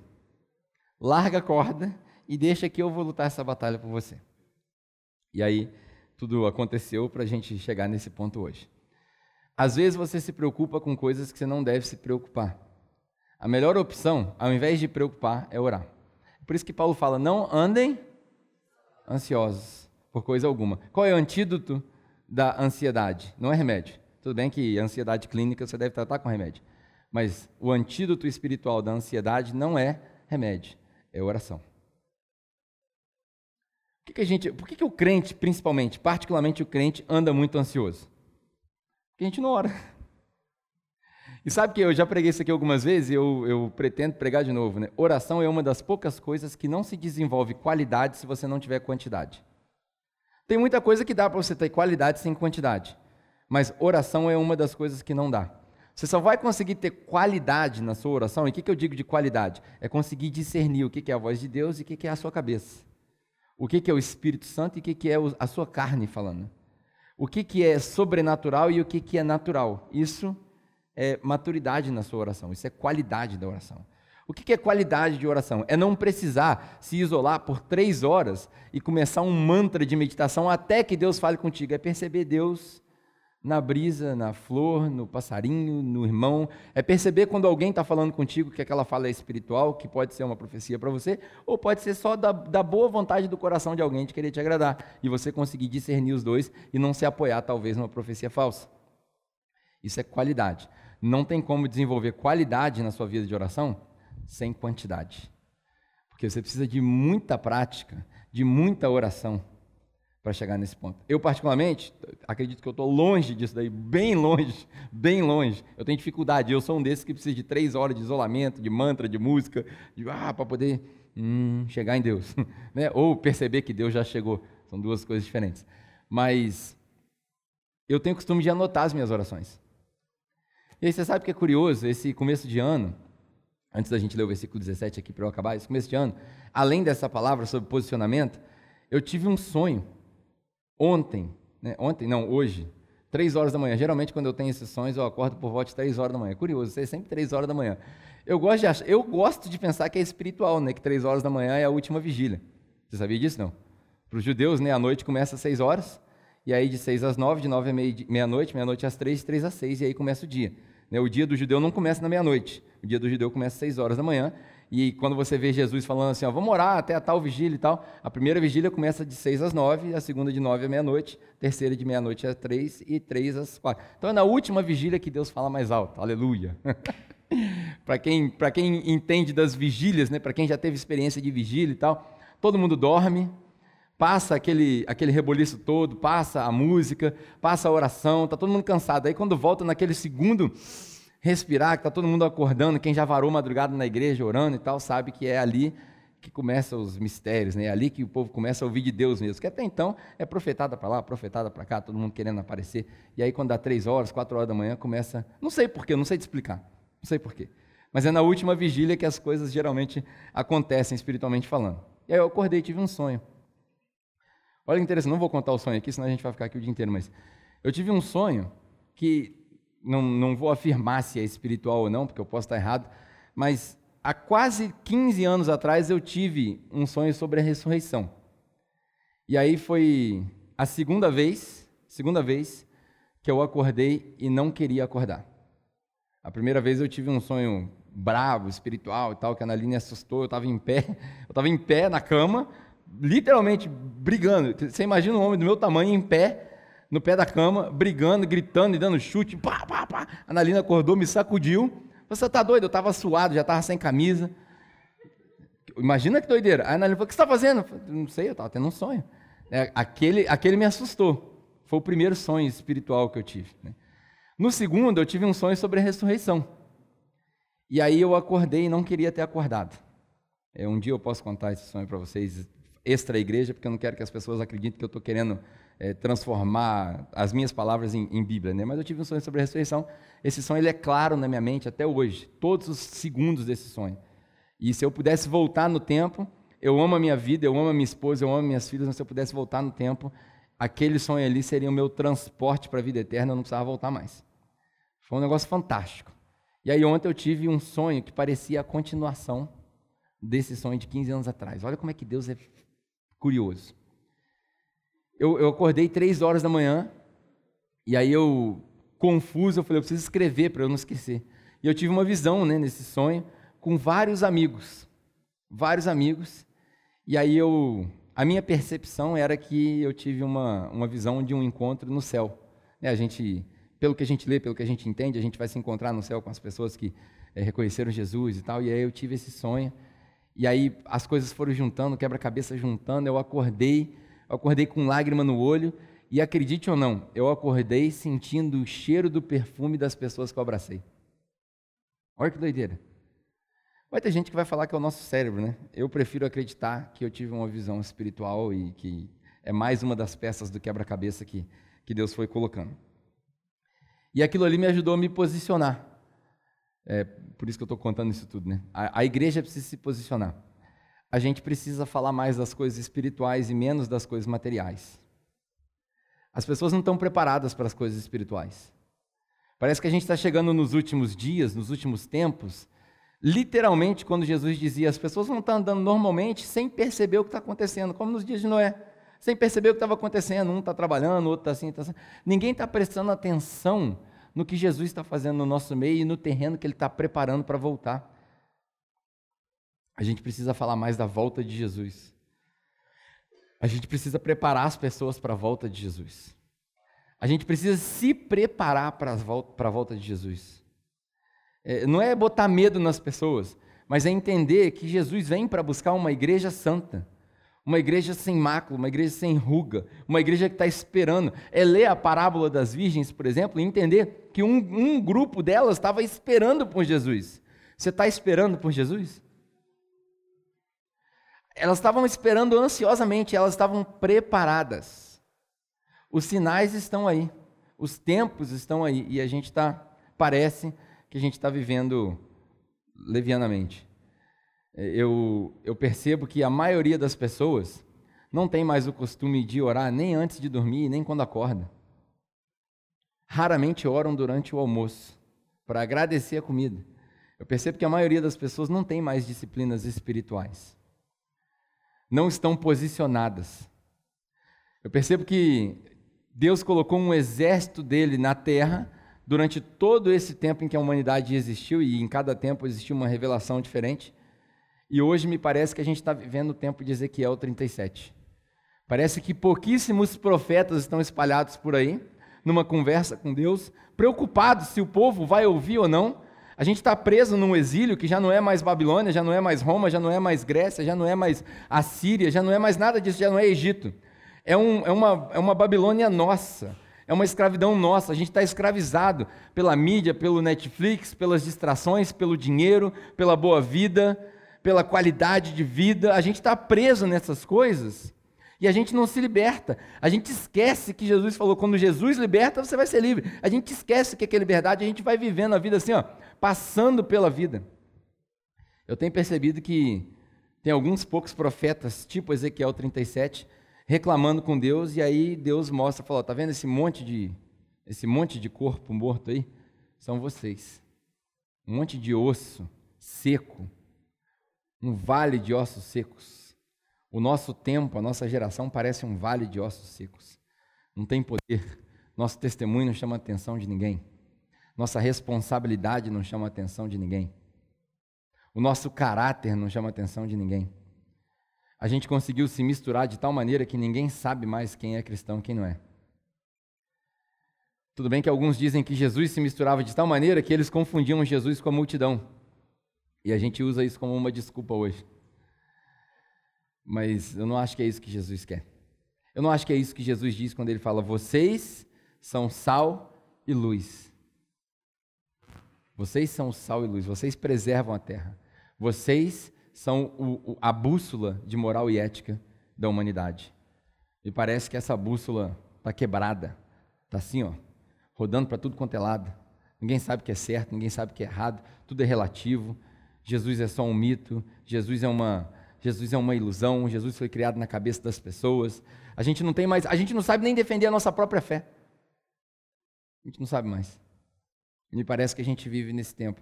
Larga a corda e deixa que eu vou lutar essa batalha por você. E aí tudo aconteceu para a gente chegar nesse ponto hoje. Às vezes você se preocupa com coisas que você não deve se preocupar. A melhor opção, ao invés de preocupar, é orar. Por isso que Paulo fala: não andem ansiosos por coisa alguma. Qual é o antídoto da ansiedade? Não é remédio. Tudo bem que ansiedade clínica você deve tratar com remédio. Mas o antídoto espiritual da ansiedade não é remédio, é oração. Por que, que a gente, por que, que o crente, principalmente, particularmente o crente, anda muito ansioso? Porque a gente não ora. E sabe que eu já preguei isso aqui algumas vezes e eu, eu pretendo pregar de novo. Né? Oração é uma das poucas coisas que não se desenvolve qualidade se você não tiver quantidade. Tem muita coisa que dá para você ter qualidade sem quantidade. Mas oração é uma das coisas que não dá. Você só vai conseguir ter qualidade na sua oração. E o que, que eu digo de qualidade? É conseguir discernir o que, que é a voz de Deus e o que, que é a sua cabeça. O que, que é o Espírito Santo e o que, que é a sua carne falando. O que, que é sobrenatural e o que, que é natural. Isso é maturidade na sua oração, isso é qualidade da oração. O que é qualidade de oração? É não precisar se isolar por três horas e começar um mantra de meditação até que Deus fale contigo. É perceber Deus na brisa, na flor, no passarinho, no irmão. É perceber quando alguém está falando contigo que aquela fala é espiritual, que pode ser uma profecia para você, ou pode ser só da, da boa vontade do coração de alguém de querer te agradar. E você conseguir discernir os dois e não se apoiar, talvez, numa profecia falsa. Isso é qualidade. Não tem como desenvolver qualidade na sua vida de oração sem quantidade. Porque você precisa de muita prática, de muita oração para chegar nesse ponto. Eu, particularmente, acredito que eu estou longe disso daí, bem longe, bem longe. Eu tenho dificuldade. Eu sou um desses que precisa de três horas de isolamento, de mantra, de música, de, ah, para poder hum, chegar em Deus. né? Ou perceber que Deus já chegou. São duas coisas diferentes. Mas eu tenho costume de anotar as minhas orações. E aí você sabe que é curioso, esse começo de ano, antes da gente ler o versículo 17 aqui para eu acabar, esse começo de ano, além dessa palavra sobre posicionamento, eu tive um sonho ontem, né? ontem não, hoje, três horas da manhã. Geralmente quando eu tenho sonhos eu acordo por volta de três horas da manhã. É curioso, é sempre três horas da manhã. Eu gosto de achar, eu gosto de pensar que é espiritual, né? Que três horas da manhã é a última vigília. Você sabia disso não? Para os judeus, né? A noite começa às seis horas e aí de seis às nove, de nove à meia-noite, meia-noite às três, três às seis e aí começa o dia. Né, o dia do judeu não começa na meia-noite. O dia do judeu começa às seis horas da manhã. E quando você vê Jesus falando assim, ó, vamos orar até a tal vigília e tal, a primeira vigília começa de seis às nove, a segunda de nove à meia-noite, a terceira de meia-noite às três e três às quatro. Então é na última vigília que Deus fala mais alto. Aleluia. para quem, quem entende das vigílias, né, para quem já teve experiência de vigília e tal, todo mundo dorme, passa aquele, aquele reboliço todo, passa a música, passa a oração, está todo mundo cansado. Aí quando volta naquele segundo respirar, que está todo mundo acordando, quem já varou madrugada na igreja orando e tal, sabe que é ali que começam os mistérios, né? é ali que o povo começa a ouvir de Deus mesmo. Que até então é profetada para lá, profetada para cá, todo mundo querendo aparecer. E aí quando dá três horas, quatro horas da manhã, começa. Não sei porquê, não sei te explicar. Não sei porquê. Mas é na última vigília que as coisas geralmente acontecem espiritualmente falando. E aí eu acordei e tive um sonho. Olha que interessante, não vou contar o sonho aqui, senão a gente vai ficar aqui o dia inteiro, mas eu tive um sonho que não, não vou afirmar se é espiritual ou não, porque eu posso estar errado, mas há quase 15 anos atrás eu tive um sonho sobre a ressurreição. E aí foi a segunda vez, segunda vez que eu acordei e não queria acordar. A primeira vez eu tive um sonho bravo, espiritual e tal, que a Analine assustou, eu estava em pé, eu estava em pé na cama, literalmente brigando. Você imagina um homem do meu tamanho em pé, no pé da cama, brigando, gritando e dando chute, pá, pá, pá. A Analina acordou, me sacudiu. Você está doido? Eu estava suado, já estava sem camisa. Imagina que doideira. Aí a Analina falou: O que você está fazendo? Falei, Não sei, eu estava tendo um sonho. É, aquele, aquele me assustou. Foi o primeiro sonho espiritual que eu tive. Né? No segundo, eu tive um sonho sobre a ressurreição. E aí eu acordei e não queria ter acordado. É, um dia eu posso contar esse sonho para vocês, extra igreja, porque eu não quero que as pessoas acreditem que eu estou querendo é, transformar as minhas palavras em, em, Bíblia. Né? Mas eu tive um sonho sobre a ressurreição. Esse sonho ele é claro na minha mente até hoje, todos os segundos desse sonho. E se eu pudesse voltar no tempo, eu amo a minha vida, eu amo a minha esposa, eu amo minhas filhas, mas se eu pudesse voltar no tempo, aquele sonho ali seria o meu transporte para a vida eterna, eu não precisava voltar mais. Foi um negócio fantástico. E aí ontem eu tive um sonho que parecia a continuação desse sonho de 15 anos atrás. Olha como é que Deus é curioso. Eu, eu acordei três horas da manhã, e aí eu, confuso, eu falei, eu preciso escrever para eu não esquecer. E eu tive uma visão né, nesse sonho com vários amigos. Vários amigos. E aí eu a minha percepção era que eu tive uma, uma visão de um encontro no céu. É, a gente, pelo que a gente lê, pelo que a gente entende, a gente vai se encontrar no céu com as pessoas que é, reconheceram Jesus e tal. E aí eu tive esse sonho. E aí as coisas foram juntando, quebra-cabeça juntando. Eu acordei, eu acordei com lágrima no olho. E acredite ou não, eu acordei sentindo o cheiro do perfume das pessoas que eu abracei. Olha que doideira. Vai ter gente que vai falar que é o nosso cérebro, né? Eu prefiro acreditar que eu tive uma visão espiritual e que é mais uma das peças do quebra-cabeça que, que Deus foi colocando. E aquilo ali me ajudou a me posicionar. É, por isso que eu estou contando isso tudo, né? A, a igreja precisa se posicionar. A gente precisa falar mais das coisas espirituais e menos das coisas materiais. As pessoas não estão preparadas para as coisas espirituais. Parece que a gente está chegando nos últimos dias, nos últimos tempos, literalmente, quando Jesus dizia, as pessoas vão estar andando normalmente sem perceber o que está acontecendo, como nos dias de Noé, sem perceber o que estava acontecendo. Um está trabalhando, outro está assim, está assim. Ninguém está prestando atenção no que Jesus está fazendo no nosso meio e no terreno que ele está preparando para voltar. A gente precisa falar mais da volta de Jesus. A gente precisa preparar as pessoas para a volta de Jesus. A gente precisa se preparar para a volta de Jesus. É, não é botar medo nas pessoas, mas é entender que Jesus vem para buscar uma igreja santa, uma igreja sem mácula, uma igreja sem ruga, uma igreja que está esperando. É ler a parábola das virgens, por exemplo, e entender que um, um grupo delas estava esperando por Jesus. Você está esperando por Jesus? Elas estavam esperando ansiosamente, elas estavam preparadas. Os sinais estão aí, os tempos estão aí, e a gente está, parece, que a gente está vivendo levianamente. Eu, eu percebo que a maioria das pessoas não tem mais o costume de orar nem antes de dormir, nem quando acorda. Raramente oram durante o almoço, para agradecer a comida. Eu percebo que a maioria das pessoas não tem mais disciplinas espirituais. Não estão posicionadas. Eu percebo que Deus colocou um exército dele na terra durante todo esse tempo em que a humanidade existiu, e em cada tempo existiu uma revelação diferente, e hoje me parece que a gente está vivendo o tempo de Ezequiel 37. Parece que pouquíssimos profetas estão espalhados por aí, numa conversa com Deus, preocupados se o povo vai ouvir ou não. A gente está preso num exílio que já não é mais Babilônia, já não é mais Roma, já não é mais Grécia, já não é mais Assíria, já não é mais nada disso, já não é Egito. É, um, é, uma, é uma Babilônia nossa é uma escravidão nossa. A gente está escravizado pela mídia, pelo Netflix, pelas distrações, pelo dinheiro, pela boa vida, pela qualidade de vida. A gente está preso nessas coisas e a gente não se liberta. A gente esquece que Jesus falou: quando Jesus liberta, você vai ser livre. A gente esquece que é liberdade, a gente vai vivendo a vida assim, ó, passando pela vida. Eu tenho percebido que tem alguns poucos profetas, tipo Ezequiel 37, reclamando com Deus, e aí Deus mostra, fala, tá vendo esse monte de esse monte de corpo morto aí? São vocês. Um monte de osso seco, um vale de ossos secos. O nosso tempo, a nossa geração parece um vale de ossos secos. Não tem poder. Nosso testemunho não chama a atenção de ninguém. Nossa responsabilidade não chama a atenção de ninguém. O nosso caráter não chama a atenção de ninguém. A gente conseguiu se misturar de tal maneira que ninguém sabe mais quem é cristão e quem não é. Tudo bem que alguns dizem que Jesus se misturava de tal maneira que eles confundiam Jesus com a multidão. E a gente usa isso como uma desculpa hoje. Mas eu não acho que é isso que Jesus quer. Eu não acho que é isso que Jesus diz quando ele fala: vocês são sal e luz. Vocês são sal e luz, vocês preservam a terra. Vocês são o, o, a bússola de moral e ética da humanidade. E parece que essa bússola está quebrada. Está assim, ó, rodando para tudo quanto é lado. Ninguém sabe o que é certo, ninguém sabe o que é errado, tudo é relativo. Jesus é só um mito, Jesus é uma, Jesus é uma ilusão, Jesus foi criado na cabeça das pessoas. A gente não tem mais, a gente não sabe nem defender a nossa própria fé. A gente não sabe mais. Me parece que a gente vive nesse tempo.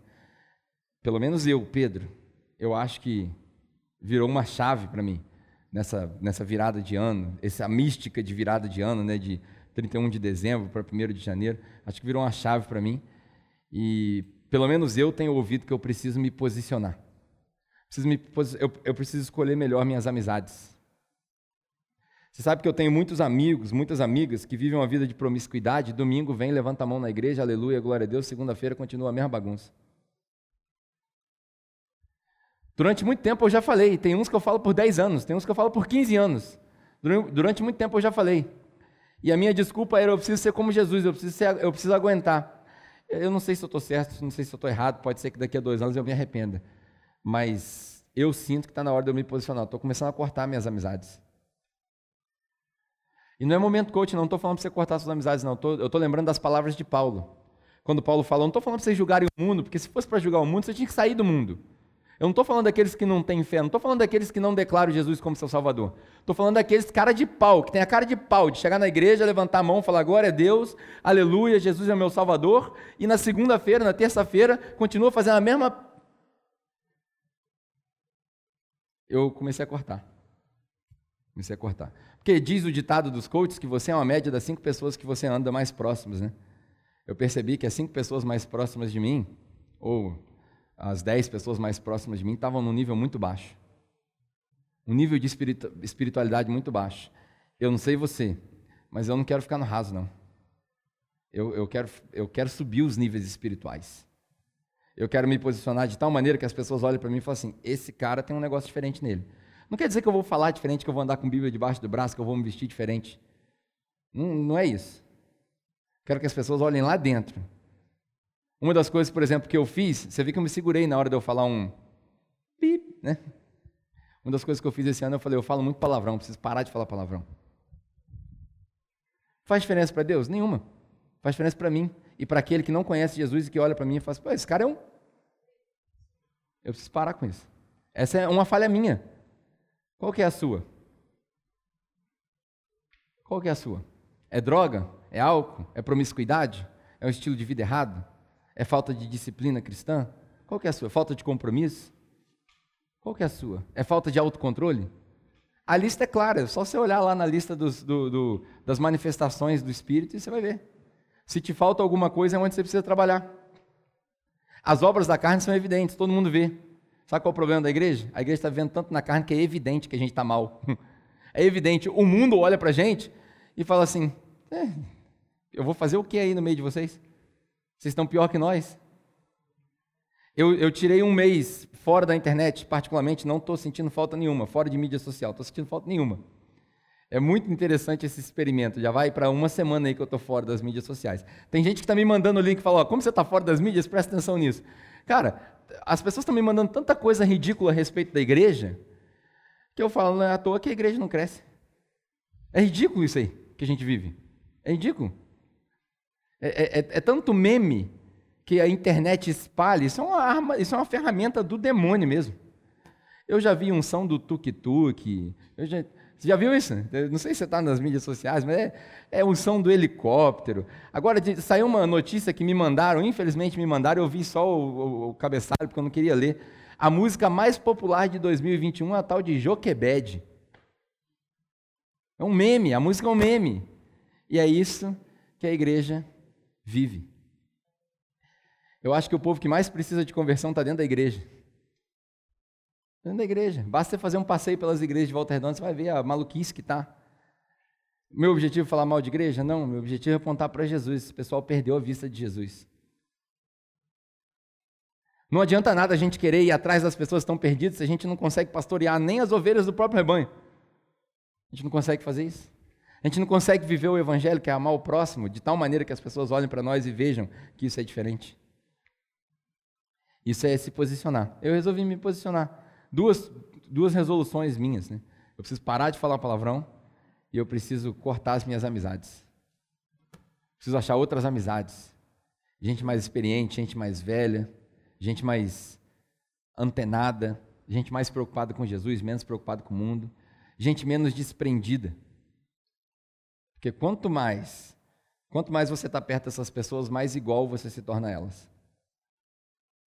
Pelo menos eu, Pedro, eu acho que virou uma chave para mim nessa, nessa virada de ano, essa mística de virada de ano, né, de 31 de dezembro para 1 de janeiro, acho que virou uma chave para mim. E pelo menos eu tenho ouvido que eu preciso me posicionar. Preciso me, eu, eu preciso escolher melhor minhas amizades. Você sabe que eu tenho muitos amigos, muitas amigas que vivem uma vida de promiscuidade, domingo vem, levanta a mão na igreja, aleluia, glória a Deus, segunda-feira continua a mesma bagunça. Durante muito tempo eu já falei, tem uns que eu falo por 10 anos, tem uns que eu falo por 15 anos. Durante muito tempo eu já falei. E a minha desculpa era: eu preciso ser como Jesus, eu preciso, ser, eu preciso aguentar. Eu não sei se eu estou certo, não sei se eu estou errado, pode ser que daqui a dois anos eu me arrependa. Mas eu sinto que está na hora de eu me posicionar. Estou começando a cortar minhas amizades. E não é momento coach, não estou falando para você cortar suas amizades, não. eu estou lembrando das palavras de Paulo. Quando Paulo falou, não estou falando para vocês julgarem o mundo, porque se fosse para julgar o mundo, você tinha que sair do mundo. Eu não estou falando daqueles que não têm fé, não estou falando daqueles que não declaram Jesus como seu Salvador. Estou falando daqueles cara de pau, que tem a cara de pau, de chegar na igreja, levantar a mão, falar glória a Deus, aleluia, Jesus é meu Salvador, e na segunda-feira, na terça-feira, continua fazendo a mesma. Eu comecei a cortar. Comecei a cortar. Porque diz o ditado dos coaches que você é uma média das cinco pessoas que você anda mais próximas, né? Eu percebi que as cinco pessoas mais próximas de mim, ou as dez pessoas mais próximas de mim estavam num nível muito baixo. Um nível de espiritualidade muito baixo. Eu não sei você, mas eu não quero ficar no raso, não. Eu, eu, quero, eu quero subir os níveis espirituais. Eu quero me posicionar de tal maneira que as pessoas olhem para mim e falem assim: esse cara tem um negócio diferente nele. Não quer dizer que eu vou falar diferente, que eu vou andar com Bíblia debaixo do braço, que eu vou me vestir diferente. Não, não é isso. Quero que as pessoas olhem lá dentro uma das coisas, por exemplo, que eu fiz, você viu que eu me segurei na hora de eu falar um pip, né? Uma das coisas que eu fiz esse ano, eu falei, eu falo muito palavrão, preciso parar de falar palavrão. Faz diferença para Deus? Nenhuma. Faz diferença para mim e para aquele que não conhece Jesus e que olha para mim e fala, assim, pô, esse cara é um. Eu preciso parar com isso. Essa é uma falha minha. Qual que é a sua? Qual que é a sua? É droga? É álcool? É promiscuidade? É um estilo de vida errado? É falta de disciplina cristã? Qual que é a sua? Falta de compromisso? Qual que é a sua? É falta de autocontrole? A lista é clara, é só você olhar lá na lista dos, do, do, das manifestações do Espírito e você vai ver. Se te falta alguma coisa, é onde você precisa trabalhar. As obras da carne são evidentes, todo mundo vê. Sabe qual é o problema da igreja? A igreja está vendo tanto na carne que é evidente que a gente está mal. É evidente. O mundo olha para a gente e fala assim: é, eu vou fazer o que aí no meio de vocês? Vocês estão pior que nós? Eu, eu tirei um mês fora da internet, particularmente, não estou sentindo falta nenhuma, fora de mídia social, estou sentindo falta nenhuma. É muito interessante esse experimento, já vai para uma semana aí que eu estou fora das mídias sociais. Tem gente que está me mandando o link e fala, ó, como você está fora das mídias, presta atenção nisso. Cara, as pessoas estão me mandando tanta coisa ridícula a respeito da igreja, que eu falo, não é à toa que a igreja não cresce. É ridículo isso aí que a gente vive. É ridículo. É, é, é, é, tanto meme que a internet espalha. Isso é uma arma, isso é uma ferramenta do demônio mesmo. Eu já vi unção do tuk-tuk. Já, você já viu isso? não sei se você está nas mídias sociais, mas é, é unção do helicóptero. Agora, de, saiu uma notícia que me mandaram, infelizmente me mandaram, eu vi só o, o, o cabeçalho, porque eu não queria ler. A música mais popular de 2021 é a tal de Joquebed. É um meme, a música é um meme. E é isso que a igreja vive. Eu acho que o povo que mais precisa de conversão está dentro da igreja. Dentro da igreja. Basta você fazer um passeio pelas igrejas de Volta Redonda, você vai ver a maluquice que está. Meu objetivo é falar mal de igreja? Não, meu objetivo é apontar para Jesus. Esse pessoal perdeu a vista de Jesus. Não adianta nada a gente querer ir atrás das pessoas que estão perdidas se a gente não consegue pastorear nem as ovelhas do próprio rebanho. A gente não consegue fazer isso. A gente não consegue viver o evangelho, que é amar o próximo, de tal maneira que as pessoas olhem para nós e vejam que isso é diferente. Isso é se posicionar. Eu resolvi me posicionar duas, duas resoluções minhas. Né? Eu preciso parar de falar palavrão e eu preciso cortar as minhas amizades. Preciso achar outras amizades. Gente mais experiente, gente mais velha, gente mais antenada, gente mais preocupada com Jesus, menos preocupada com o mundo, gente menos desprendida. Porque quanto mais, quanto mais você está perto dessas pessoas, mais igual você se torna a elas.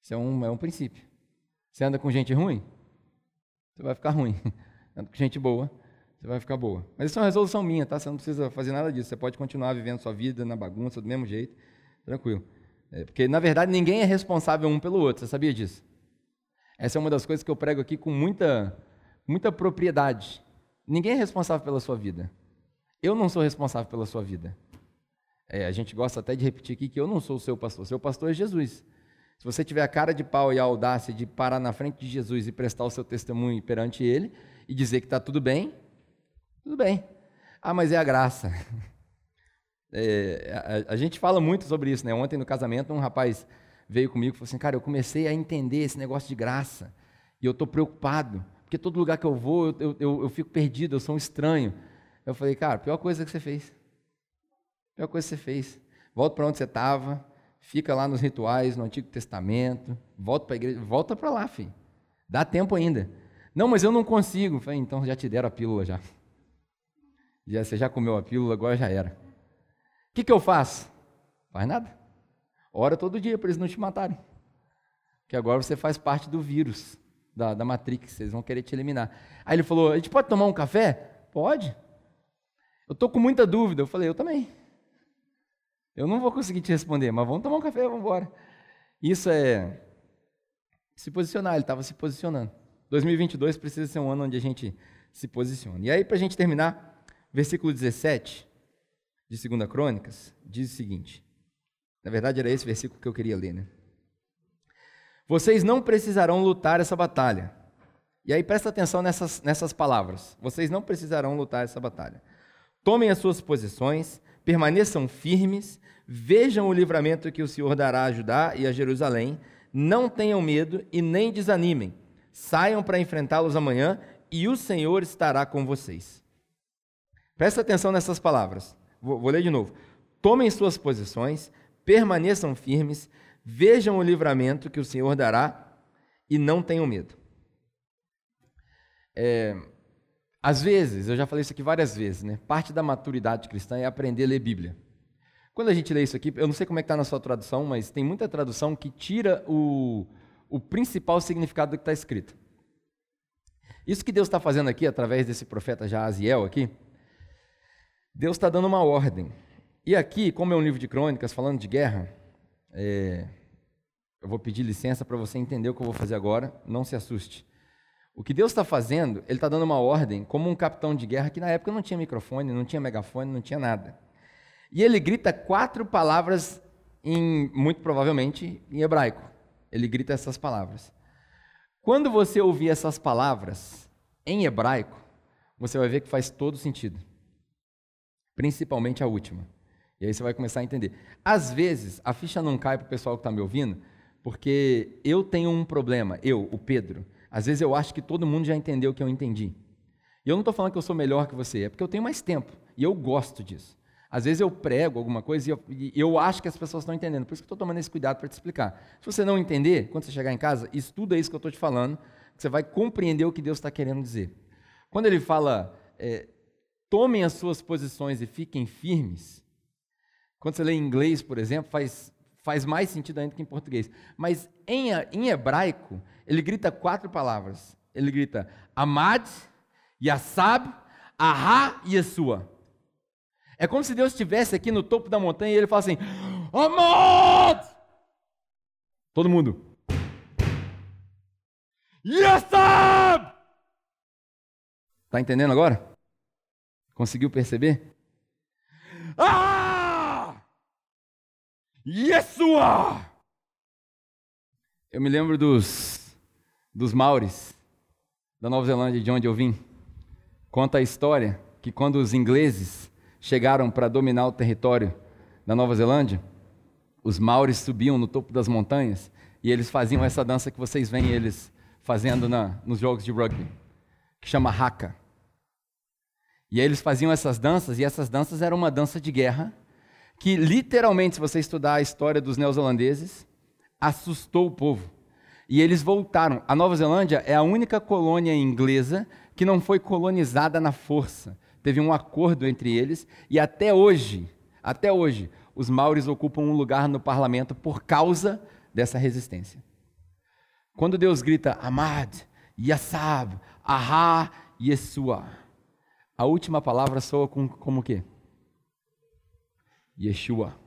Isso é um, é um princípio. Você anda com gente ruim, você vai ficar ruim. Tanto que gente boa, você vai ficar boa. Mas isso é uma resolução minha, tá? Você não precisa fazer nada disso. Você pode continuar vivendo sua vida na bagunça do mesmo jeito, tranquilo. É, porque, na verdade, ninguém é responsável um pelo outro. Você sabia disso? Essa é uma das coisas que eu prego aqui com muita, muita propriedade. Ninguém é responsável pela sua vida. Eu não sou responsável pela sua vida. É, a gente gosta até de repetir aqui que eu não sou o seu pastor. Seu pastor é Jesus. Se você tiver a cara de pau e a audácia de parar na frente de Jesus e prestar o seu testemunho perante Ele e dizer que está tudo bem, tudo bem. Ah, mas é a graça. É, a, a, gente fala muito sobre isso, né? Ontem no casamento um rapaz veio comigo e falou assim, cara, eu comecei a entender esse negócio de graça e eu estou preocupado, porque todo lugar que eu vou eu, eu, eu fico perdido, eu sou um estranho. Eu falei, cara, pior coisa que você fez. Pior coisa que você fez. Volta para onde você estava, fica lá nos rituais, no Antigo Testamento, volta para a igreja, volta para lá, filho. Dá tempo ainda. Não, mas eu não consigo. Falei, então já te deram a pílula já. já você já comeu a pílula, agora já era. O que, que eu faço? Faz nada. Ora todo dia para eles não te matarem. Que agora você faz parte do vírus, da, da Matrix, eles vão querer te eliminar. Aí ele falou: a gente pode tomar um café? Pode. Eu estou com muita dúvida. Eu falei: eu também. Eu não vou conseguir te responder, mas vamos tomar um café, vamos embora. Isso é se posicionar, ele estava se posicionando. 2022 precisa ser um ano onde a gente se posicione. E aí, para a gente terminar, versículo 17 de 2 Crônicas diz o seguinte: na verdade, era esse versículo que eu queria ler, né? Vocês não precisarão lutar essa batalha. E aí presta atenção nessas, nessas palavras. Vocês não precisarão lutar essa batalha. Tomem as suas posições, permaneçam firmes, vejam o livramento que o Senhor dará a Judá e a Jerusalém, não tenham medo e nem desanimem. Saiam para enfrentá-los amanhã e o Senhor estará com vocês. Presta atenção nessas palavras. Vou, vou ler de novo. Tomem suas posições, permaneçam firmes, vejam o livramento que o Senhor dará e não tenham medo. É, às vezes, eu já falei isso aqui várias vezes, né? Parte da maturidade cristã é aprender a ler Bíblia. Quando a gente lê isso aqui, eu não sei como é que está na sua tradução, mas tem muita tradução que tira o, o principal significado do que está escrito. Isso que Deus está fazendo aqui, através desse profeta Jaziel aqui, Deus está dando uma ordem. E aqui, como é um livro de crônicas falando de guerra, é, eu vou pedir licença para você entender o que eu vou fazer agora, não se assuste. O que Deus está fazendo, Ele está dando uma ordem, como um capitão de guerra que na época não tinha microfone, não tinha megafone, não tinha nada. E ele grita quatro palavras, em, muito provavelmente em hebraico. Ele grita essas palavras. Quando você ouvir essas palavras em hebraico, você vai ver que faz todo sentido. Principalmente a última. E aí você vai começar a entender. Às vezes, a ficha não cai para o pessoal que está me ouvindo, porque eu tenho um problema, eu, o Pedro. Às vezes eu acho que todo mundo já entendeu o que eu entendi. E eu não estou falando que eu sou melhor que você, é porque eu tenho mais tempo. E eu gosto disso. Às vezes eu prego alguma coisa e eu, e eu acho que as pessoas estão entendendo. Por isso que eu estou tomando esse cuidado para te explicar. Se você não entender, quando você chegar em casa, estuda isso que eu estou te falando, que você vai compreender o que Deus está querendo dizer. Quando ele fala, é, tomem as suas posições e fiquem firmes, quando você lê em inglês, por exemplo, faz Faz mais sentido ainda que em português. Mas em, em hebraico, ele grita quatro palavras. Ele grita Amad, Yassab, Ahá e Yeshua. É como se Deus estivesse aqui no topo da montanha e ele fala assim: Amad! Todo mundo. Yassab! Tá entendendo agora? Conseguiu perceber? Ah! Yeshua! Eu me lembro dos, dos Maures, da Nova Zelândia, de onde eu vim. Conta a história que quando os ingleses chegaram para dominar o território da Nova Zelândia, os Maures subiam no topo das montanhas e eles faziam essa dança que vocês veem eles fazendo na, nos jogos de rugby, que chama haka. E eles faziam essas danças, e essas danças eram uma dança de guerra, que literalmente, se você estudar a história dos neozelandeses, assustou o povo. E eles voltaram. A Nova Zelândia é a única colônia inglesa que não foi colonizada na força. Teve um acordo entre eles, e até hoje, até hoje, os maures ocupam um lugar no parlamento por causa dessa resistência. Quando Deus grita Amad, Yassab, Ahá, Yeshua, a última palavra soa com, como o quê? Yeshua.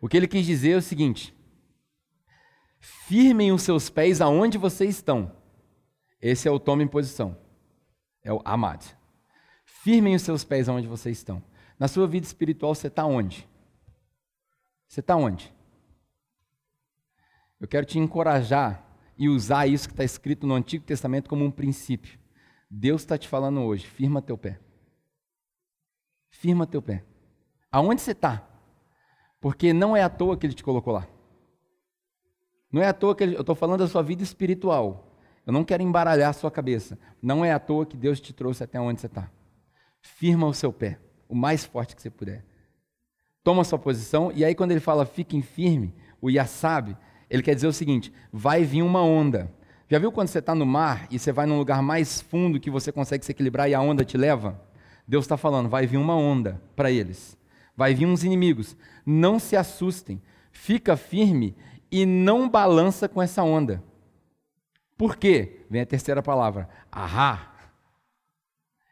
O que ele quis dizer é o seguinte: firmem os seus pés aonde vocês estão. Esse é o tome em posição. É o Amad. Firmem os seus pés aonde vocês estão. Na sua vida espiritual, você está onde? Você está onde? Eu quero te encorajar e usar isso que está escrito no Antigo Testamento como um princípio. Deus está te falando hoje, firma teu pé. Firma teu pé. Aonde você está? Porque não é à toa que Ele te colocou lá. Não é à toa que eu estou falando da sua vida espiritual. Eu não quero embaralhar a sua cabeça. Não é à toa que Deus te trouxe até onde você está. Firma o seu pé, o mais forte que você puder. Toma a sua posição, e aí quando ele fala fiquem firme, o Yassab, ele quer dizer o seguinte: vai vir uma onda. Já viu quando você está no mar e você vai num lugar mais fundo que você consegue se equilibrar e a onda te leva? Deus está falando, vai vir uma onda para eles. Vai vir uns inimigos. Não se assustem. Fica firme e não balança com essa onda. Por quê? Vem a terceira palavra. Ahá.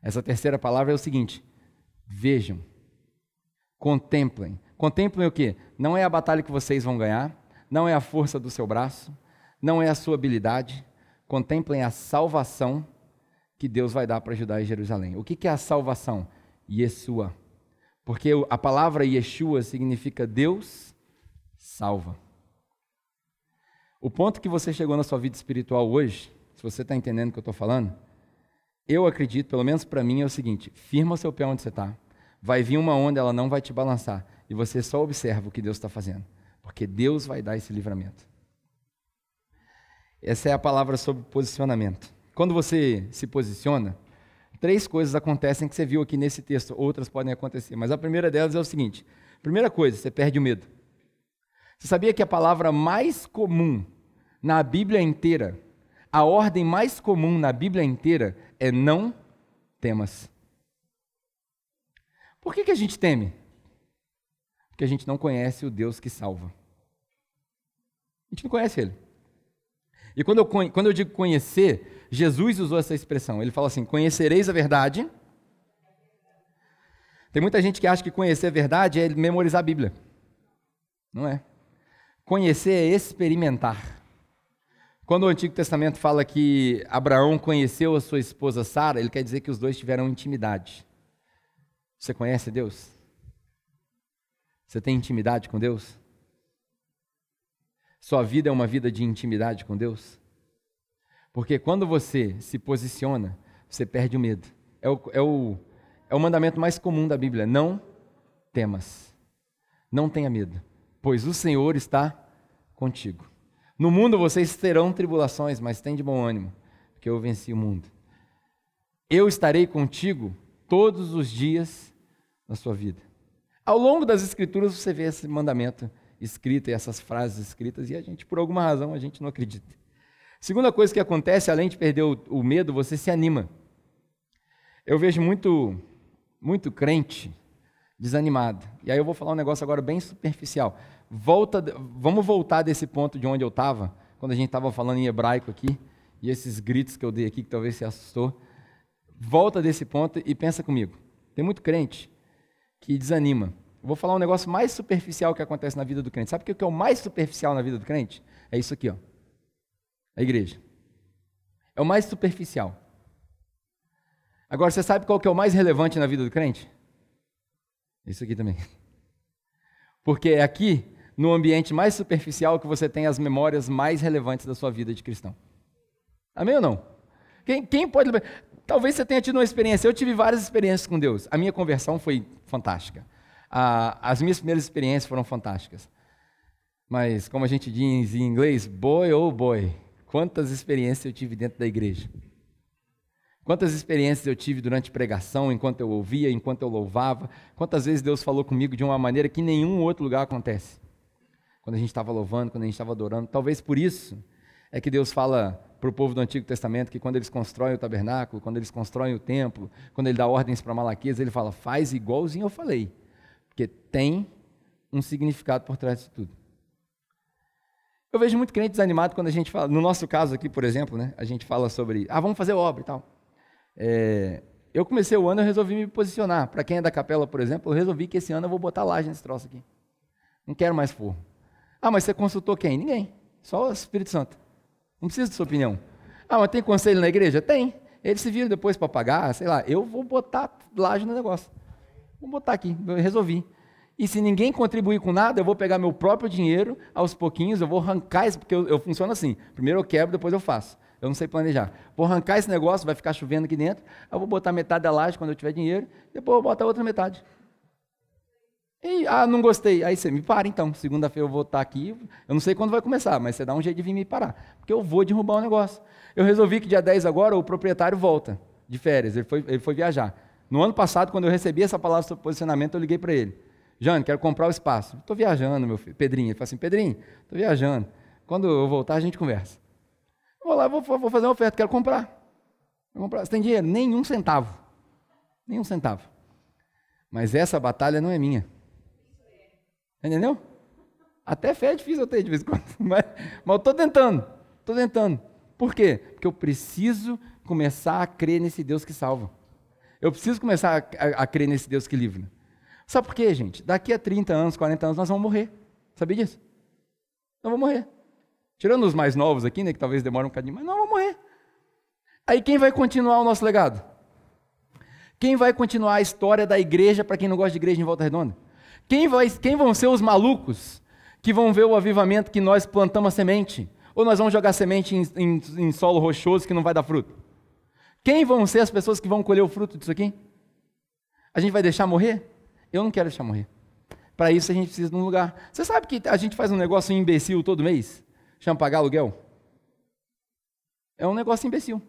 Essa terceira palavra é o seguinte: vejam, contemplem. Contemplem o quê? Não é a batalha que vocês vão ganhar, não é a força do seu braço, não é a sua habilidade. Contemplem a salvação que Deus vai dar para ajudar em Jerusalém. O que é a salvação? Yeshua. Porque a palavra Yeshua significa Deus salva. O ponto que você chegou na sua vida espiritual hoje, se você está entendendo o que eu estou falando, eu acredito, pelo menos para mim, é o seguinte: firma o seu pé onde você está. Vai vir uma onda, ela não vai te balançar. E você só observa o que Deus está fazendo. Porque Deus vai dar esse livramento. Essa é a palavra sobre posicionamento. Quando você se posiciona, três coisas acontecem que você viu aqui nesse texto, outras podem acontecer, mas a primeira delas é o seguinte: primeira coisa, você perde o medo. Você sabia que a palavra mais comum na Bíblia inteira, a ordem mais comum na Bíblia inteira é não temas. Por que, que a gente teme? Porque a gente não conhece o Deus que salva. A gente não conhece Ele. E quando eu, quando eu digo conhecer, Jesus usou essa expressão. Ele fala assim: conhecereis a verdade. Tem muita gente que acha que conhecer a verdade é memorizar a Bíblia. Não é. Conhecer é experimentar. Quando o Antigo Testamento fala que Abraão conheceu a sua esposa Sara, ele quer dizer que os dois tiveram intimidade. Você conhece Deus? Você tem intimidade com Deus? Sua vida é uma vida de intimidade com Deus? Porque quando você se posiciona, você perde o medo. É o, é o, é o mandamento mais comum da Bíblia: não temas. Não tenha medo pois o Senhor está contigo. No mundo vocês terão tribulações, mas tem de bom ânimo, porque eu venci o mundo. Eu estarei contigo todos os dias da sua vida. Ao longo das escrituras você vê esse mandamento escrito e essas frases escritas e a gente, por alguma razão, a gente não acredita. Segunda coisa que acontece, além de perder o, o medo, você se anima. Eu vejo muito, muito crente desanimado. E aí eu vou falar um negócio agora bem superficial. Volta, vamos voltar desse ponto de onde eu estava, quando a gente estava falando em hebraico aqui, e esses gritos que eu dei aqui, que talvez se assustou. Volta desse ponto e pensa comigo. Tem muito crente que desanima. vou falar um negócio mais superficial que acontece na vida do crente. Sabe o que é o mais superficial na vida do crente? É isso aqui, ó. A igreja. É o mais superficial. Agora, você sabe qual que é o mais relevante na vida do crente? Isso aqui também. Porque é aqui, no ambiente mais superficial, que você tem as memórias mais relevantes da sua vida de cristão. Amém ou não? Quem, quem pode. Talvez você tenha tido uma experiência. Eu tive várias experiências com Deus. A minha conversão foi fantástica. as minhas primeiras experiências foram fantásticas. Mas, como a gente diz em inglês, boy oh boy, quantas experiências eu tive dentro da igreja. Quantas experiências eu tive durante pregação, enquanto eu ouvia, enquanto eu louvava. Quantas vezes Deus falou comigo de uma maneira que nenhum outro lugar acontece. Quando a gente estava louvando, quando a gente estava adorando. Talvez por isso é que Deus fala para o povo do Antigo Testamento que quando eles constroem o tabernáculo, quando eles constroem o templo, quando ele dá ordens para Malaquias, ele fala, faz igualzinho eu falei. Porque tem um significado por trás disso tudo. Eu vejo muito crente desanimado quando a gente fala, no nosso caso aqui, por exemplo, né, a gente fala sobre, ah, vamos fazer obra e tal. É, eu comecei o ano, eu resolvi me posicionar. Para quem é da capela, por exemplo, eu resolvi que esse ano eu vou botar laje nesse troço aqui. Não quero mais forro. Ah, mas você consultou quem? Ninguém. Só o Espírito Santo. Não precisa de sua opinião. Ah, mas tem conselho na igreja? Tem. Eles se viram depois para pagar, sei lá. Eu vou botar laje no negócio. Vou botar aqui, eu resolvi. E se ninguém contribuir com nada, eu vou pegar meu próprio dinheiro, aos pouquinhos, eu vou arrancar isso, porque eu, eu funciono assim. Primeiro eu quebro, depois eu faço. Eu não sei planejar. Vou arrancar esse negócio, vai ficar chovendo aqui dentro. Eu vou botar metade da laje quando eu tiver dinheiro, depois eu botar a outra metade. E, ah, não gostei. Aí você me para então. Segunda-feira eu vou estar aqui. Eu não sei quando vai começar, mas você dá um jeito de vir me parar. Porque eu vou derrubar o um negócio. Eu resolvi que dia 10 agora o proprietário volta de férias. Ele foi, ele foi viajar. No ano passado, quando eu recebi essa palavra sobre posicionamento, eu liguei para ele. Jane, quero comprar o espaço. Estou viajando, meu filho. Pedrinho. Ele falou assim: Pedrinho, estou viajando. Quando eu voltar, a gente conversa. Vou lá, vou, vou fazer uma oferta, quero comprar. Vou comprar. Você tem dinheiro? Nenhum centavo. Nenhum centavo. Mas essa batalha não é minha. Entendeu? Até fé é difícil eu ter de vez em quando. Mas, mas eu estou tentando. Estou tentando. Por quê? Porque eu preciso começar a crer nesse Deus que salva. Eu preciso começar a, a, a crer nesse Deus que livra. Sabe por quê, gente? Daqui a 30 anos, 40 anos, nós vamos morrer. Sabia disso? Nós vamos morrer. Tirando os mais novos aqui, né, que talvez demore um bocadinho, mas nós vamos morrer. Aí quem vai continuar o nosso legado? Quem vai continuar a história da igreja para quem não gosta de igreja em Volta Redonda? Quem, vai, quem vão ser os malucos que vão ver o avivamento que nós plantamos a semente? Ou nós vamos jogar semente em, em, em solo rochoso que não vai dar fruto? Quem vão ser as pessoas que vão colher o fruto disso aqui? A gente vai deixar morrer? Eu não quero deixar morrer. Para isso a gente precisa de um lugar. Você sabe que a gente faz um negócio imbecil todo mês? Chama pagar aluguel? É um negócio imbecil.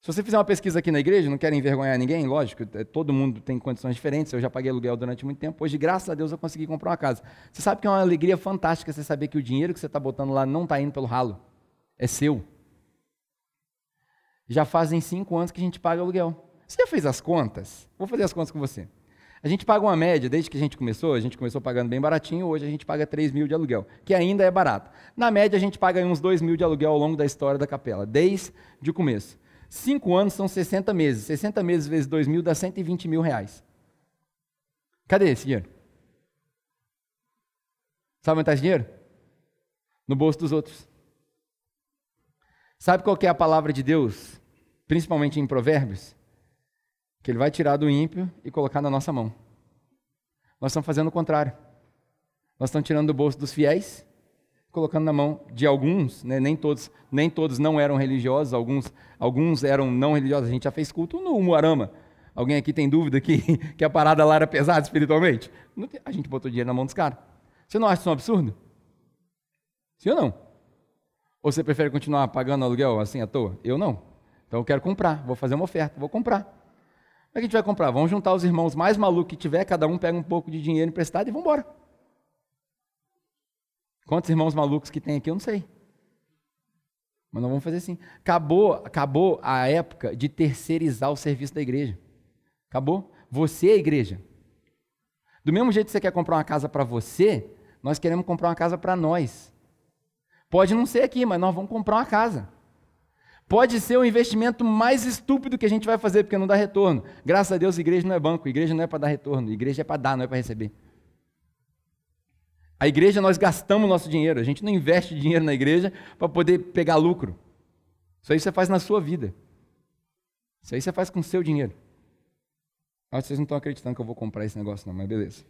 Se você fizer uma pesquisa aqui na igreja, não quero envergonhar ninguém, lógico, é, todo mundo tem condições diferentes, eu já paguei aluguel durante muito tempo, hoje, graças a Deus, eu consegui comprar uma casa. Você sabe que é uma alegria fantástica você saber que o dinheiro que você está botando lá não está indo pelo ralo, é seu. Já fazem cinco anos que a gente paga aluguel. Você já fez as contas? Vou fazer as contas com você. A gente paga uma média, desde que a gente começou, a gente começou pagando bem baratinho, hoje a gente paga 3 mil de aluguel, que ainda é barato. Na média, a gente paga uns 2 mil de aluguel ao longo da história da capela, desde o começo. Cinco anos são 60 meses. 60 meses vezes 2 mil dá 120 mil reais. Cadê esse dinheiro? Sabe onde está esse dinheiro? No bolso dos outros. Sabe qual é a palavra de Deus, principalmente em Provérbios? Que ele vai tirar do ímpio e colocar na nossa mão. Nós estamos fazendo o contrário. Nós estamos tirando do bolso dos fiéis colocando na mão de alguns, né, nem todos, nem todos não eram religiosos, alguns, alguns eram não religiosos. A gente já fez culto no Muarama. Alguém aqui tem dúvida que, que a parada lá era pesada espiritualmente? A gente botou dinheiro na mão dos caras. Você não acha isso um absurdo? Sim ou não? Ou você prefere continuar pagando aluguel assim à toa? Eu não. Então eu quero comprar, vou fazer uma oferta, vou comprar. Como é que a gente vai comprar? Vamos juntar os irmãos mais malucos que tiver, cada um pega um pouco de dinheiro emprestado e vamos embora. Quantos irmãos malucos que tem aqui, eu não sei. Mas nós vamos fazer assim. Acabou, acabou a época de terceirizar o serviço da igreja. Acabou. Você é a igreja. Do mesmo jeito que você quer comprar uma casa para você, nós queremos comprar uma casa para nós. Pode não ser aqui, mas nós vamos comprar uma casa. Pode ser o investimento mais estúpido que a gente vai fazer, porque não dá retorno. Graças a Deus, igreja não é banco, igreja não é para dar retorno, igreja é para dar, não é para receber. A igreja nós gastamos nosso dinheiro, a gente não investe dinheiro na igreja para poder pegar lucro. Isso aí você faz na sua vida. Isso aí você faz com o seu dinheiro. Que vocês não estão acreditando que eu vou comprar esse negócio, não, mas beleza.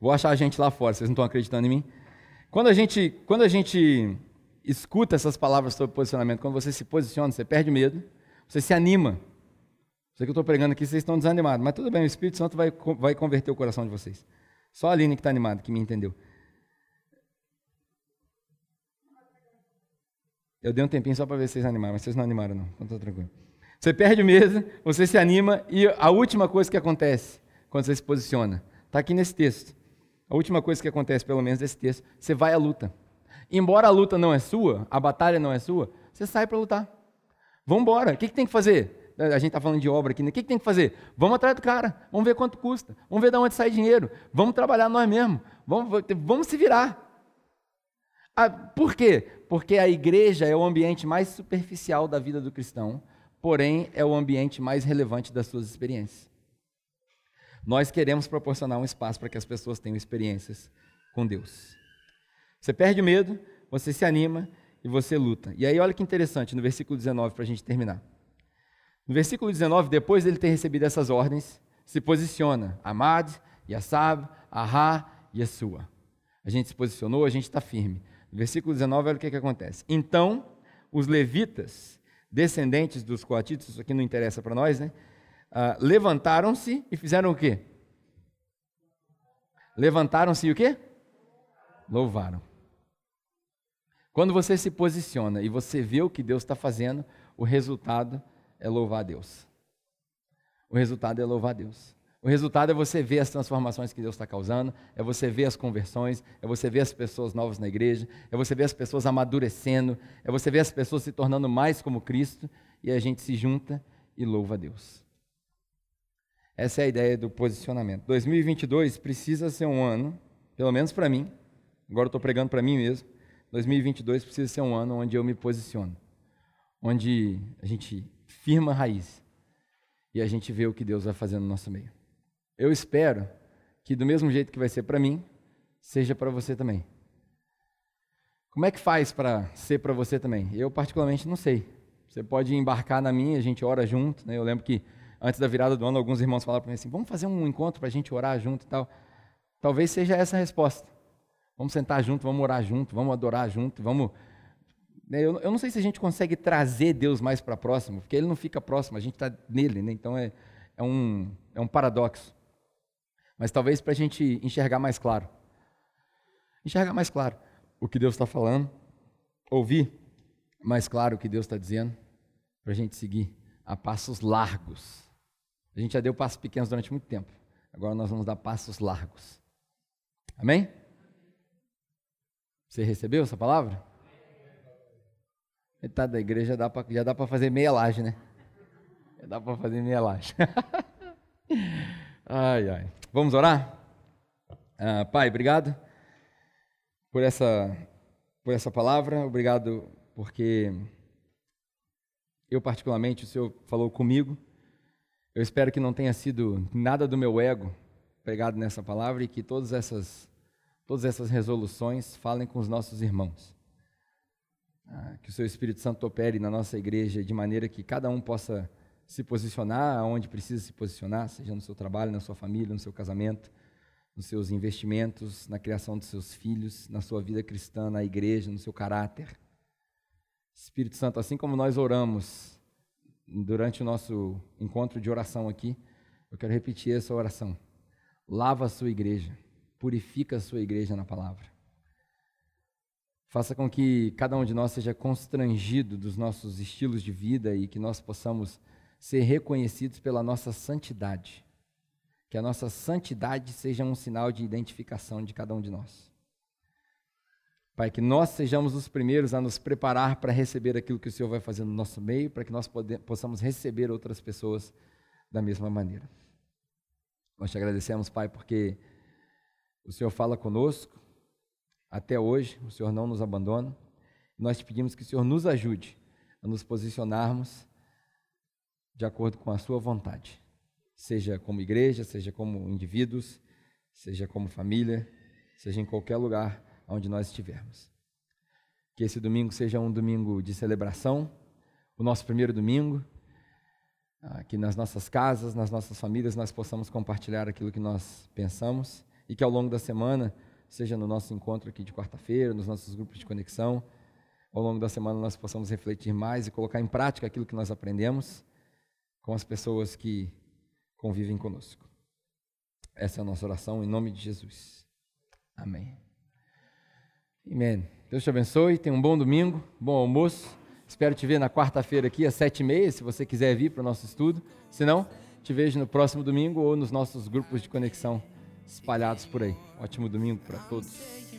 Vou achar a gente lá fora, vocês não estão acreditando em mim? Quando a gente, quando a gente escuta essas palavras sobre posicionamento, quando você se posiciona, você perde medo, você se anima. Sei que eu estou pregando aqui, vocês estão desanimados, mas tudo bem, o Espírito Santo vai, vai converter o coração de vocês. Só a Aline que está animada, que me entendeu. Eu dei um tempinho só para ver se vocês animaram, mas vocês não animaram, não. Então tá tranquilo. Você perde o medo, você se anima, e a última coisa que acontece quando você se posiciona, está aqui nesse texto. A última coisa que acontece, pelo menos nesse texto, você vai à luta. Embora a luta não é sua, a batalha não é sua, você sai para lutar. Vamos embora. O que, que tem que fazer? A gente está falando de obra aqui, né? O que, que tem que fazer? Vamos atrás do cara, vamos ver quanto custa, vamos ver de onde sai dinheiro, vamos trabalhar nós mesmos, vamos, vamos se virar. Ah, por quê? Porque a igreja é o ambiente mais superficial da vida do cristão, porém é o ambiente mais relevante das suas experiências. Nós queremos proporcionar um espaço para que as pessoas tenham experiências com Deus. Você perde o medo, você se anima e você luta. E aí, olha que interessante, no versículo 19, para a gente terminar. No versículo 19, depois dele ter recebido essas ordens, se posiciona Amad, Yassab, Ahá Yeshua. A gente se posicionou, a gente está firme. Versículo 19, olha o que, que acontece. Então, os levitas, descendentes dos coatitos, isso aqui não interessa para nós, né? Uh, levantaram-se e fizeram o quê? Levantaram-se e o quê? Louvaram. Quando você se posiciona e você vê o que Deus está fazendo, o resultado é louvar a Deus. O resultado é louvar a Deus. O resultado é você ver as transformações que Deus está causando, é você ver as conversões, é você ver as pessoas novas na igreja, é você ver as pessoas amadurecendo, é você ver as pessoas se tornando mais como Cristo e a gente se junta e louva a Deus. Essa é a ideia do posicionamento. 2022 precisa ser um ano, pelo menos para mim, agora eu estou pregando para mim mesmo, 2022 precisa ser um ano onde eu me posiciono, onde a gente firma raiz e a gente vê o que Deus vai fazer no nosso meio. Eu espero que do mesmo jeito que vai ser para mim, seja para você também. Como é que faz para ser para você também? Eu particularmente não sei. Você pode embarcar na minha, a gente ora junto. Né? Eu lembro que antes da virada do ano, alguns irmãos falaram para mim assim: vamos fazer um encontro para a gente orar junto e tal. Talvez seja essa a resposta. Vamos sentar junto, vamos orar junto, vamos adorar junto, vamos. Né? Eu, eu não sei se a gente consegue trazer Deus mais para próximo, porque Ele não fica próximo, a gente está nele, né? então é, é, um, é um paradoxo mas talvez para a gente enxergar mais claro. Enxergar mais claro o que Deus está falando, ouvir mais claro o que Deus está dizendo, para a gente seguir a passos largos. A gente já deu passos pequenos durante muito tempo, agora nós vamos dar passos largos. Amém? Você recebeu essa palavra? Metade da igreja já dá para fazer meia laje, né? Já dá para fazer meia laje. ai, ai. Vamos orar? Ah, pai, obrigado por essa, por essa palavra, obrigado porque eu, particularmente, o Senhor falou comigo. Eu espero que não tenha sido nada do meu ego pregado nessa palavra e que todas essas, todas essas resoluções falem com os nossos irmãos. Ah, que o Seu Espírito Santo opere na nossa igreja de maneira que cada um possa se posicionar onde precisa se posicionar, seja no seu trabalho, na sua família, no seu casamento, nos seus investimentos, na criação dos seus filhos, na sua vida cristã, na igreja, no seu caráter. Espírito Santo, assim como nós oramos durante o nosso encontro de oração aqui, eu quero repetir essa oração. Lava a sua igreja, purifica a sua igreja na palavra. Faça com que cada um de nós seja constrangido dos nossos estilos de vida e que nós possamos ser reconhecidos pela nossa santidade. Que a nossa santidade seja um sinal de identificação de cada um de nós. Pai, que nós sejamos os primeiros a nos preparar para receber aquilo que o Senhor vai fazer no nosso meio, para que nós possamos receber outras pessoas da mesma maneira. Nós te agradecemos, Pai, porque o Senhor fala conosco até hoje, o Senhor não nos abandona. Nós te pedimos que o Senhor nos ajude a nos posicionarmos de acordo com a Sua vontade, seja como igreja, seja como indivíduos, seja como família, seja em qualquer lugar onde nós estivermos. Que esse domingo seja um domingo de celebração, o nosso primeiro domingo, que nas nossas casas, nas nossas famílias, nós possamos compartilhar aquilo que nós pensamos e que ao longo da semana, seja no nosso encontro aqui de quarta-feira, nos nossos grupos de conexão, ao longo da semana nós possamos refletir mais e colocar em prática aquilo que nós aprendemos com as pessoas que convivem conosco. Essa é a nossa oração em nome de Jesus. Amém. Amém. Deus te abençoe, tenha um bom domingo, bom almoço. Espero te ver na quarta-feira aqui às sete e meia, se você quiser vir para o nosso estudo. Se não, te vejo no próximo domingo ou nos nossos grupos de conexão espalhados por aí. Ótimo domingo para todos.